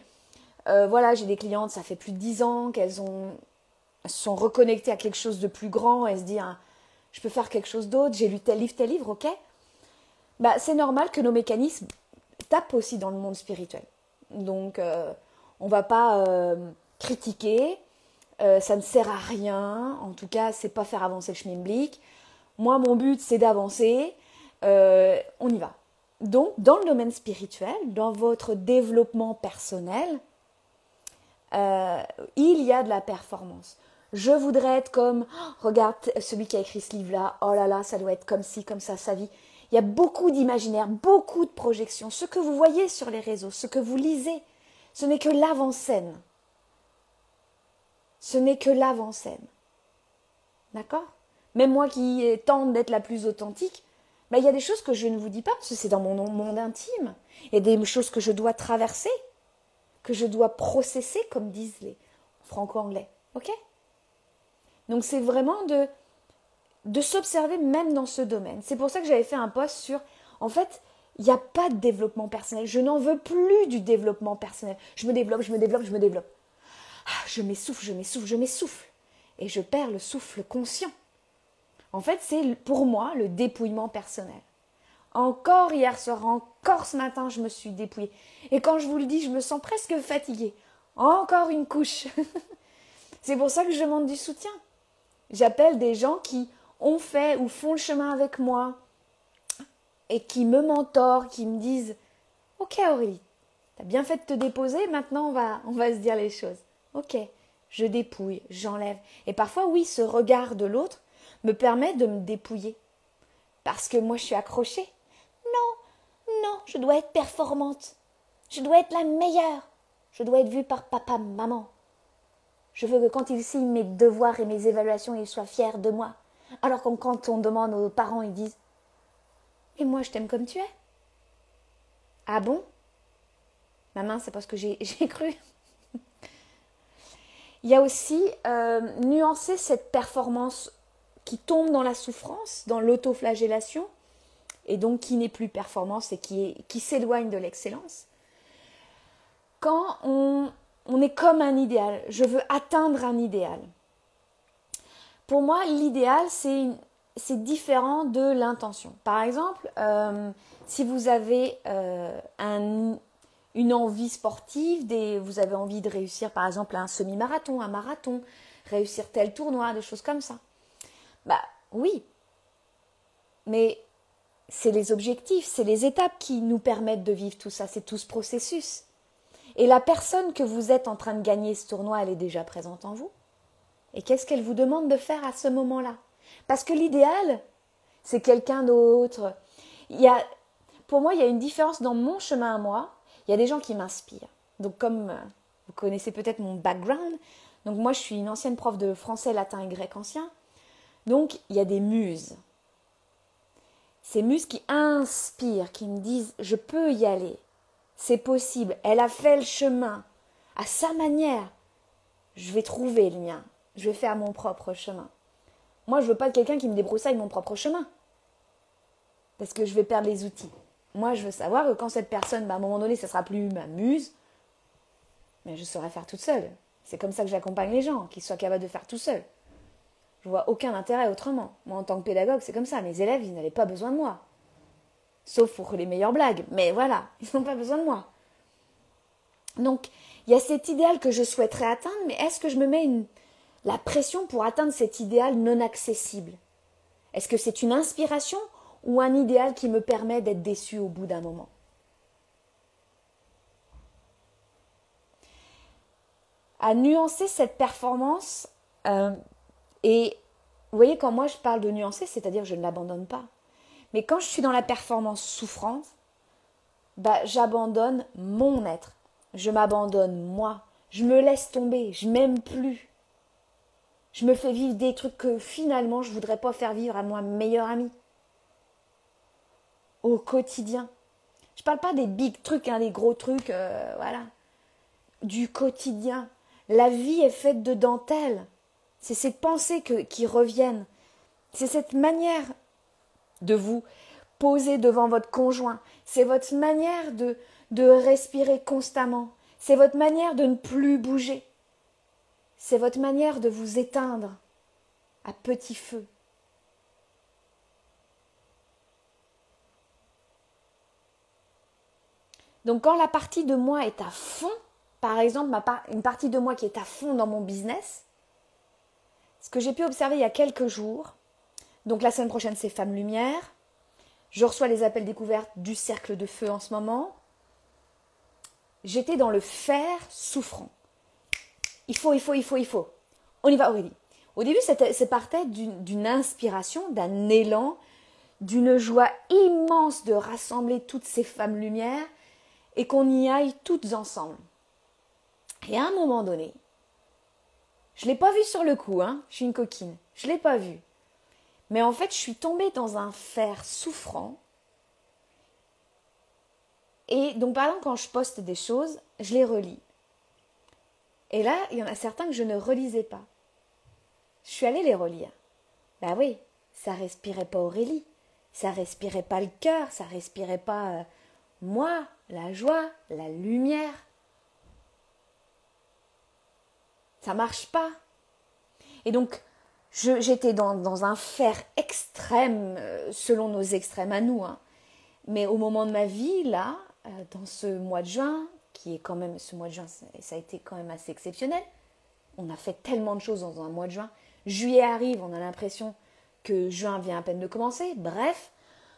euh, voilà, j'ai des clientes, ça fait plus de dix ans qu'elles ont sont reconnectées à quelque chose de plus grand, elles se disent, ah, je peux faire quelque chose d'autre, j'ai lu tel livre, tel livre, ok bah, C'est normal que nos mécanismes tapent aussi dans le monde spirituel. Donc, on va pas euh, critiquer, euh, ça ne sert à rien, en tout cas, c'est pas faire avancer le chemin Moi, mon but, c'est d'avancer. euh, on y va. Donc, dans le domaine spirituel, dans votre développement personnel, il y a de la performance. Je voudrais être comme, oh, regarde celui qui a écrit ce livre-là, oh là là, ça doit être comme ci, comme ça, sa vie. Il y a beaucoup d'imaginaire, beaucoup de projections. Ce que vous voyez sur les réseaux, ce que vous lisez, ce n'est que l'avant-scène. Ce n'est que l'avant-scène. D'accord? Même moi qui tente d'être la plus authentique, ben, il y a des choses que je ne vous dis pas parce que c'est dans mon monde intime. Il y a des choses que je dois traverser, que je dois processer, comme disent les franco-anglais. OK? Donc c'est vraiment de, de s'observer même dans ce domaine. C'est pour ça que j'avais fait un post sur, en fait, il n'y a pas de développement personnel. Je n'en veux plus du développement personnel. Je me développe, je me développe, je me développe. Ah, je m'essouffle, je m'essouffle, je m'essouffle. Et je perds le souffle conscient. En fait, c'est pour moi le dépouillement personnel. Encore hier soir, encore ce matin, je me suis dépouillée. Et quand je vous le dis, je me sens presque fatiguée. Encore une couche. (laughs) c'est pour ça que je demande du soutien. J'appelle des gens qui ont fait ou font le chemin avec moi et qui me mentorent, qui me disent Ok Aurélie, t'as bien fait de te déposer, maintenant on va, on va se dire les choses. Ok, je dépouille, j'enlève. Et parfois, oui, ce regard de l'autre me permet de me dépouiller. Parce que moi, je suis accrochée. Non, non, je dois être performante. Je dois être la meilleure. Je dois être vue par papa, maman. Je veux que quand ils signent mes devoirs et mes évaluations, ils soient fiers de moi. Alors que quand on demande aux parents, ils disent Moi, je t'aime comme tu es. Ah bon? Maman, c'est parce que (laughs) j'ai cru. Il y a aussi euh, nuancer cette performance qui tombe dans la souffrance, dans l'autoflagellation, et donc qui n'est plus performance et qui, s'éloigne de l'excellence. Quand on, on est comme un idéal, je veux atteindre un idéal. Pour moi, l'idéal, c'est c'est différent de l'intention. Par exemple, euh, si vous avez euh, un, une envie sportive, vous avez envie de réussir par exemple un semi-marathon, un marathon, réussir tel tournoi, des choses comme ça. Bah oui, mais c'est les objectifs, c'est les étapes qui nous permettent de vivre tout ça, c'est tout ce processus. Et la personne que vous êtes en train de gagner ce tournoi, elle est déjà présente en vous. Et qu'est-ce qu'elle vous demande de faire à ce moment-là? Parce que l'idéal, c'est quelqu'un d'autre. Il y a, pour moi, il y a une différence dans mon chemin à moi. Il y a des gens qui m'inspirent. Donc, comme euh, vous connaissez peut-être mon background, donc moi, je suis une ancienne prof de français, latin et grec ancien. Donc, il y a des muses. Ces muses qui inspirent, qui me disent je peux y aller, c'est possible, elle a fait le chemin à sa manière. Je vais trouver le mien, je vais faire mon propre chemin. Moi, je veux pas quelqu'un qui me débroussaille mon propre chemin. Parce que je vais perdre les outils. Moi, je veux savoir que quand cette personne, bah, à un moment donné, ça sera plus ma muse, mais je saurai faire toute seule. C'est comme ça que j'accompagne les gens, qu'ils soient capables de faire tout seuls. Je vois aucun intérêt autrement. Moi, en tant que pédagogue, c'est comme ça. Mes élèves, ils n'avaient pas besoin de moi. Sauf pour les meilleures blagues. Mais voilà, (laughs) ils n'ont pas besoin de moi. Donc, il y a cet idéal que je souhaiterais atteindre, mais est-ce que je me mets la pression pour atteindre cet idéal non accessible Est-ce que c'est une inspiration ou un idéal qui me permet d'être déçu au bout d'un moment? À nuancer cette performance, euh, et vous voyez, quand moi je parle de nuancer, c'est-à-dire je ne l'abandonne pas. Mais quand je suis dans la performance souffrante, bah, j'abandonne mon être. Je m'abandonne moi. Je me laisse tomber. Je m'aime plus. Je me fais vivre des trucs que finalement je voudrais pas faire vivre à mon meilleur ami. Au quotidien. Je parle pas des big trucs, hein, des gros trucs, euh, voilà. Du quotidien. La vie est faite de dentelles. C'est ces pensées qui reviennent. C'est cette manière de vous poser devant votre conjoint. C'est votre manière de, de respirer constamment. C'est votre manière de ne plus bouger. C'est votre manière de vous éteindre à petit feu. Donc quand la partie de moi est à fond, par exemple une partie de moi qui est à fond dans mon business, ce que j'ai pu observer il y a quelques jours, donc la semaine prochaine c'est Femmes Lumière, Je reçois les appels découvertes du cercle de feu en ce moment. J'étais dans le fer souffrant. Il faut, il faut, il faut, il faut. On y va, Aurélie. Au début, ça partait d'une inspiration, d'un élan, d'une joie immense de rassembler toutes ces femmes lumières et qu'on y aille toutes ensemble. Et à un moment donné, je ne l'ai pas vu sur le coup, hein, je suis une coquine, je ne l'ai pas vu. Mais en fait, je suis tombée dans un fer souffrant. Et donc, par exemple, quand je poste des choses, je les relis. Et là, il y en a certains que je ne relisais pas. Je suis allée les relire. Bah oui, ça respirait pas Aurélie, ça respirait pas le cœur, ça respirait pas euh, moi, la joie, la lumière. Ça marche pas. Et donc, j'étais dans, un fer extrême, euh, selon nos extrêmes à nous. Hein. Mais au moment de ma vie, là, euh, dans ce mois de juin, qui est quand même, ce mois de juin, ça a été quand même assez exceptionnel. On a fait tellement de choses dans un mois de juin. Juillet arrive, on a l'impression que juin vient à peine de commencer. Bref,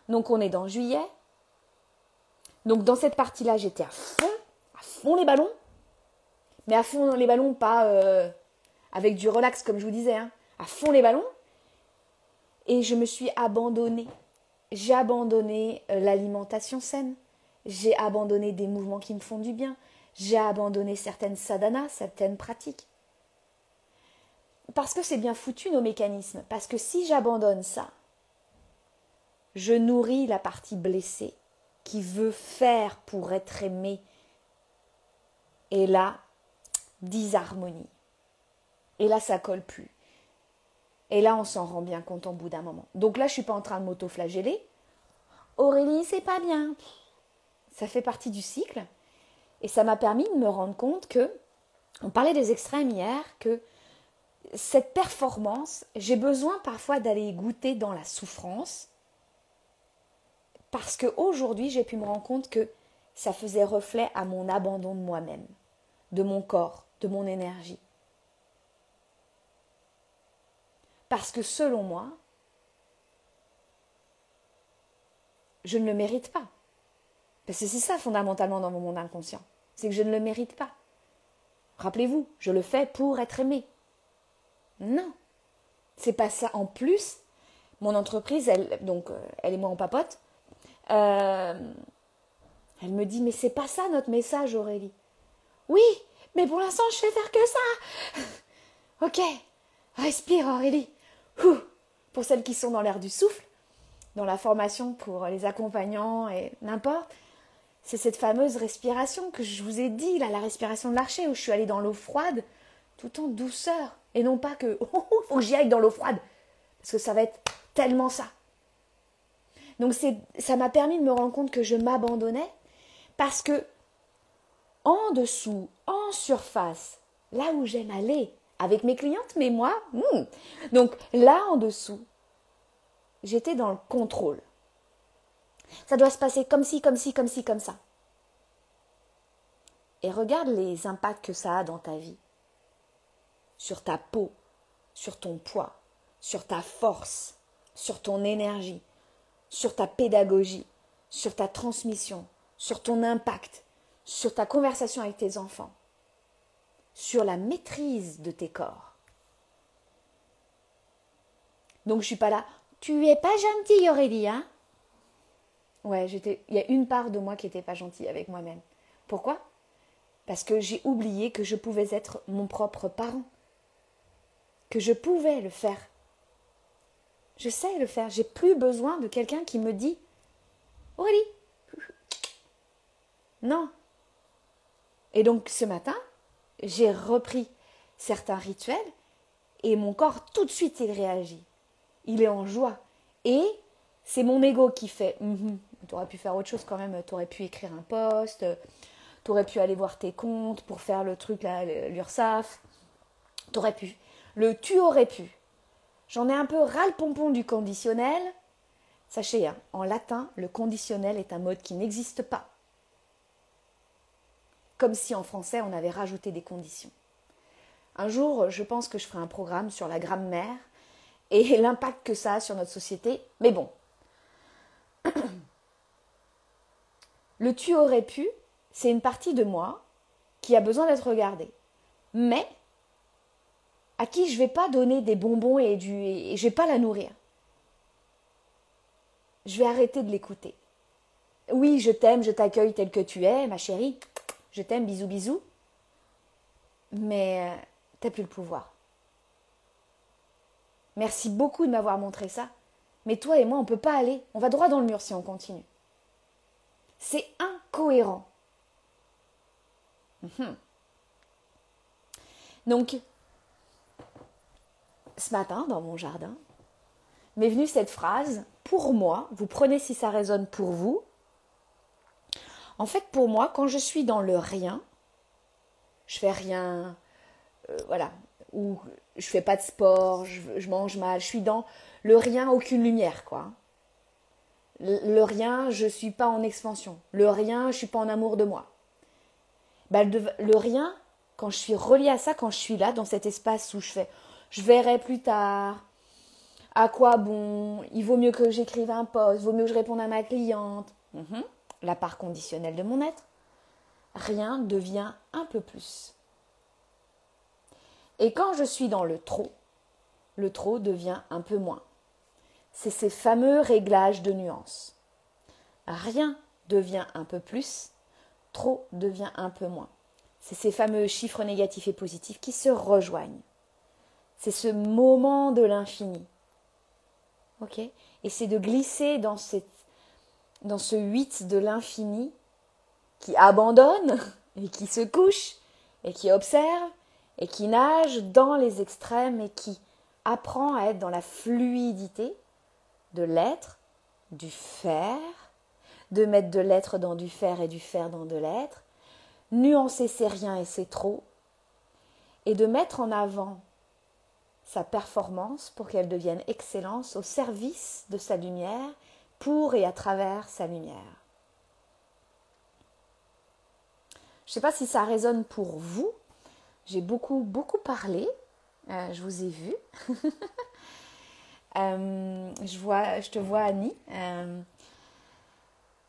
donc on est dans juillet. Donc dans cette partie-là, j'étais à fond, à fond les ballons. Mais à fond les ballons, pas euh, avec du relax comme je vous disais, hein. à fond les ballons. Et je me suis abandonnée. J'ai abandonné euh, l'alimentation saine. J'ai abandonné des mouvements qui me font du bien. J'ai abandonné certaines sadhanas, certaines pratiques parce que c'est bien foutu nos mécanismes. Parce que si j'abandonne ça, je nourris la partie blessée qui veut faire pour être aimée. Et là, disharmonie. Et là, ça colle plus. Et là, on s'en rend bien compte au bout d'un moment. Donc là, je suis pas en train de m'auto-flageller. Aurélie, c'est pas bien. Ça fait partie du cycle. Et ça m'a permis de me rendre compte que, on parlait des extrêmes hier, que cette performance, j'ai besoin parfois d'aller goûter dans la souffrance parce qu'aujourd'hui, j'ai pu me rendre compte que ça faisait reflet à mon abandon de moi-même, de mon corps, de mon énergie. Parce que selon moi, je ne le mérite pas. Parce que c'est ça fondamentalement dans mon monde inconscient. C'est que je ne le mérite pas. Rappelez-vous, je le fais pour être aimé. Non. C'est pas ça. En plus, mon entreprise, elle, donc, euh, elle et moi, on papote. Euh, elle me dit, mais c'est pas ça notre message, Aurélie. Oui, mais pour l'instant, je fais faire que ça. (laughs) ok, respire, Aurélie. Pour celles qui sont dans l'air du souffle, dans la formation pour les accompagnants et n'importe, c'est cette fameuse respiration que je vous ai dit, là, la respiration de l'archer, où je suis allée dans l'eau froide, tout en douceur. Et non pas que, (laughs) oh, oh, faut que j'y aille dans l'eau froide. Parce que ça va être tellement ça. Donc ça m'a permis de me rendre compte que je m'abandonnais parce que en dessous, en surface, là où j'aime aller avec mes clientes, mais moi, hmm. donc là en dessous, j'étais dans le contrôle. Ça doit se passer comme ci, comme ci, comme ci, comme ça. Et regarde les impacts que ça a dans ta vie sur ta peau, sur ton poids, sur ta force, sur ton énergie, sur ta pédagogie, sur ta transmission, sur ton impact, sur ta conversation avec tes enfants, sur la maîtrise de tes corps. Donc je suis pas là. Tu es pas gentille, Aurélie, hein? Ouais, j'étais. Il y a une part de moi qui n'était pas gentille avec moi-même. Pourquoi? Parce que j'ai oublié que je pouvais être mon propre parent que je pouvais le faire. Je sais le faire. J'ai plus besoin de quelqu'un qui me dit Aurélie. Non. Et donc ce matin, j'ai repris certains rituels et mon corps tout de suite il réagit. Il est en joie. Et c'est mon ego qui fait mm Tu aurais pu faire autre chose quand même. Tu aurais pu écrire un post. Tu aurais pu aller voir tes comptes pour faire le truc là, l'URSAF. Tu aurais pu. Le tu aurais pu. J'en ai un peu ras le pompon du conditionnel. Sachez, hein, en latin, le conditionnel est un mode qui n'existe pas. Comme si en français on avait rajouté des conditions. Un jour, je pense que je ferai un programme sur la grammaire et (laughs) l'impact que ça a sur notre société. Mais bon, Le tu aurais pu, c'est une partie de moi qui a besoin d'être regardée. Mais à qui je vais pas donner des bonbons et, du, et je vais pas la nourrir. Je vais arrêter de l'écouter. Oui, je t'aime, je t'accueille tel que tu es, ma chérie. Je t'aime, bisous, bisous. Mais euh, t'as plus le pouvoir. Merci beaucoup de m'avoir montré ça. Mais toi et moi, on peut pas aller. On va droit dans le mur si on continue. C'est incohérent. Mhm. Donc, ce matin, dans mon jardin, m'est venue cette phrase, pour moi, vous prenez si ça résonne pour vous. En fait, pour moi, quand je suis dans le rien, je fais rien, euh, voilà, ou je fais pas de sport, je, mange mal, je suis dans le rien, aucune lumière, quoi. Le, rien, je suis pas en expansion. Le rien, je suis pas en amour de moi. Bah, le, rien, quand je suis reliée à ça, quand je suis là, dans cet espace où je fais, je verrai plus tard, à quoi bon, il vaut mieux que j'écrive un post, vaut mieux que je réponde à ma cliente, mhm. la part conditionnelle de mon être, rien devient un peu plus. Et quand je suis dans le trop, le trop devient un peu moins. C'est ces fameux réglages de nuances. Rien devient un peu plus, trop devient un peu moins. C'est ces fameux chiffres négatifs et positifs qui se rejoignent. C'est ce moment de l'infini. OK? Et c'est de glisser dans, dans ce 8 de l'infini qui abandonne (laughs) et qui se couche et qui observe et qui nage dans les extrêmes et qui apprend à être dans la fluidité de l'être, du faire, de mettre de l'être dans du faire et du faire dans de l'être, nuancer ses rien et ses trop, et de mettre en avant sa performance pour qu'elle devienne excellence au service de sa lumière, pour et à travers sa lumière. Je ne sais pas si ça résonne pour vous, j'ai beaucoup, beaucoup parlé. Euh, je vous ai vu. (laughs) Euh, je, vois, je te vois, Annie. Euh,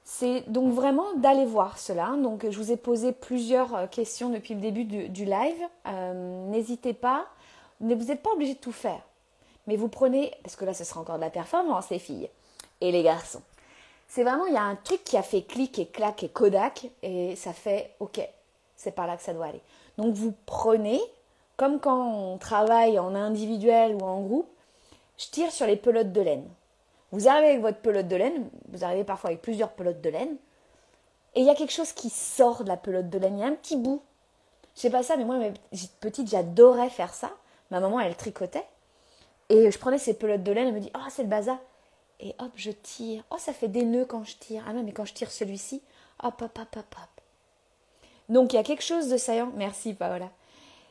c'est donc vraiment d'aller voir cela. Donc, je vous ai posé plusieurs questions depuis le début du, live. N'hésitez pas. Vous n'êtes pas obligé de tout faire. Mais vous prenez, parce que là, ce sera encore de la performance, les filles et les garçons. C'est vraiment, il y a un truc qui a fait clic et clac et Kodak, et ça fait OK, c'est par là que ça doit aller. Donc vous prenez, comme quand on travaille en individuel ou en groupe, je tire sur les pelotes de laine. Vous arrivez avec votre pelote de laine, vous arrivez parfois avec plusieurs pelotes de laine, et il y a quelque chose qui sort de la pelote de laine, il y a un petit bout. Je sais pas ça, mais moi, petite, j'adorais faire ça. Ma maman, elle tricotait. Et je prenais ces pelotes de laine, elle me dit Oh, c'est le bazar. Et hop, je tire. Oh, ça fait des nœuds quand je tire. Ah non, mais quand je tire celui-ci, hop, hop, hop, hop, hop. Donc il y a quelque chose de saillant, merci Paola,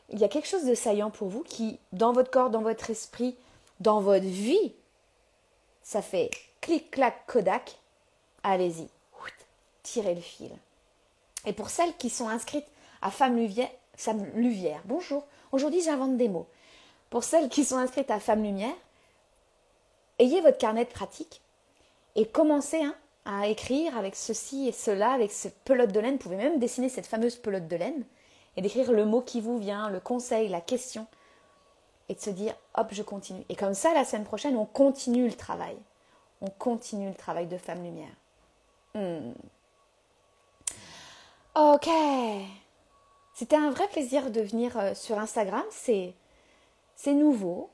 il y a quelque chose de saillant pour vous qui, dans votre corps, dans votre esprit, dans votre vie, ça fait clic-clac Kodak, allez-y, tirez le fil. Et pour celles qui sont inscrites à Femme Luvière, Luvière bonjour, aujourd'hui j'invente des mots. Pour celles qui sont inscrites à Femme Lumière, ayez votre carnet de pratique et commencez hein, à écrire avec ceci et cela, avec cette pelote de laine. Vous pouvez même dessiner cette fameuse pelote de laine et d'écrire le mot qui vous vient, le conseil, la question, et de se dire hop, je continue. Et comme ça, la semaine prochaine, on continue le travail. On continue le travail de Femme Lumière. Hmm. Ok. C'était un vrai plaisir de venir euh, sur Instagram. C'est, c'est nouveau.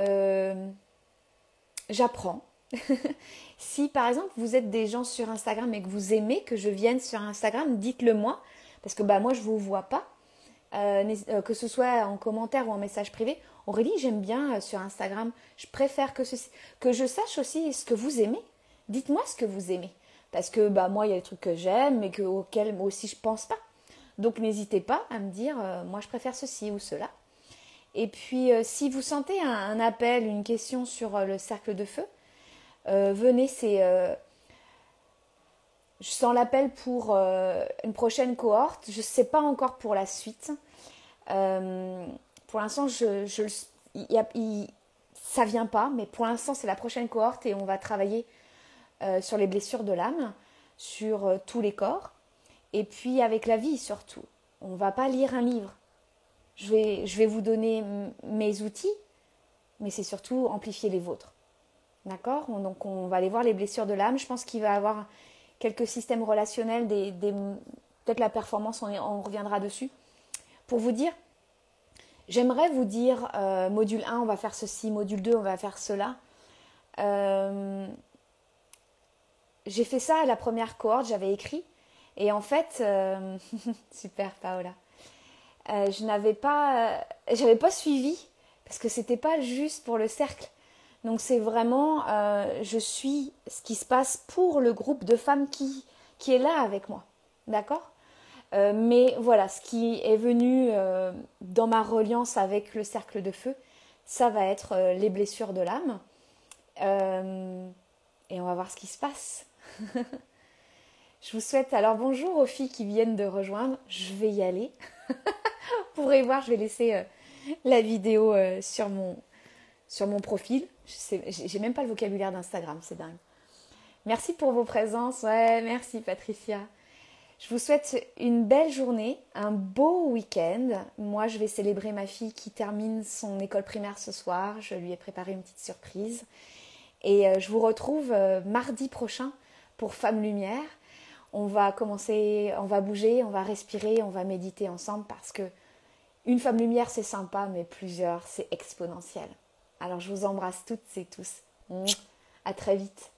Euh, j'apprends. (laughs) si par exemple vous êtes des gens sur Instagram et que vous aimez que je vienne sur Instagram, dites-le moi, parce que bah, moi je ne vous vois pas, euh, que ce soit en commentaire ou en message privé. Aurélie, j'aime bien euh, sur Instagram, je préfère que, que je sache aussi ce que vous aimez. Dites-moi ce que vous aimez. Parce que bah, moi, il y a des trucs que j'aime, mais que, auxquels moi aussi je pense pas. Donc n'hésitez pas à me dire, moi je préfère ceci ou cela. Et puis, si vous sentez un, appel, une question sur le cercle de feu, euh, venez, c'est. Euh, je sens l'appel pour euh, une prochaine cohorte. Je ne sais pas encore pour la suite. Pour l'instant, je, je, ça vient pas, mais pour l'instant, c'est la prochaine cohorte et on va travailler sur les blessures de l'âme. sur euh, tous les corps, et puis avec la vie surtout. On ne va pas lire un livre. Je vais, vous donner mes outils, mais c'est surtout amplifier les vôtres. D'accord? Donc on va aller voir les blessures de l'âme. Je pense qu'il va y avoir quelques systèmes relationnels, peut-être la performance, on, reviendra dessus. Pour vous dire, j'aimerais vous dire, euh, module 1, on va faire ceci, module 2, on va faire cela. Euh, j'ai fait ça à la première cohorte, j'avais écrit. Et en fait, euh, (laughs) super Paola, je n'avais pas, j'avais pas suivi parce que c'était pas juste pour le cercle. Donc c'est vraiment, je suis ce qui se passe pour le groupe de femmes qui, qui est là avec moi. D'accord? Euh, mais voilà, ce qui est venu euh, dans ma reliance avec le cercle de feu, ça va être euh, les blessures de l'âme. et on va voir ce qui se passe. (laughs) je vous souhaite alors bonjour aux filles qui viennent de rejoindre. Je vais y aller. (laughs) vous pourrez voir, je vais laisser la vidéo sur, mon, sur mon profil. J'ai même pas le vocabulaire d'Instagram, c'est dingue. Merci pour vos présences. Merci Patricia. Je vous souhaite une belle journée, un beau week-end. Moi, je vais célébrer ma fille qui termine son école primaire ce soir. Je lui ai préparé une petite surprise. Et euh, je vous retrouve euh, mardi prochain pour Femme Lumière. On va commencer, on va bouger, on va respirer, on va méditer ensemble parce que une femme lumière c'est sympa, mais plusieurs c'est exponentiel. Alors je vous embrasse toutes et tous. À très vite.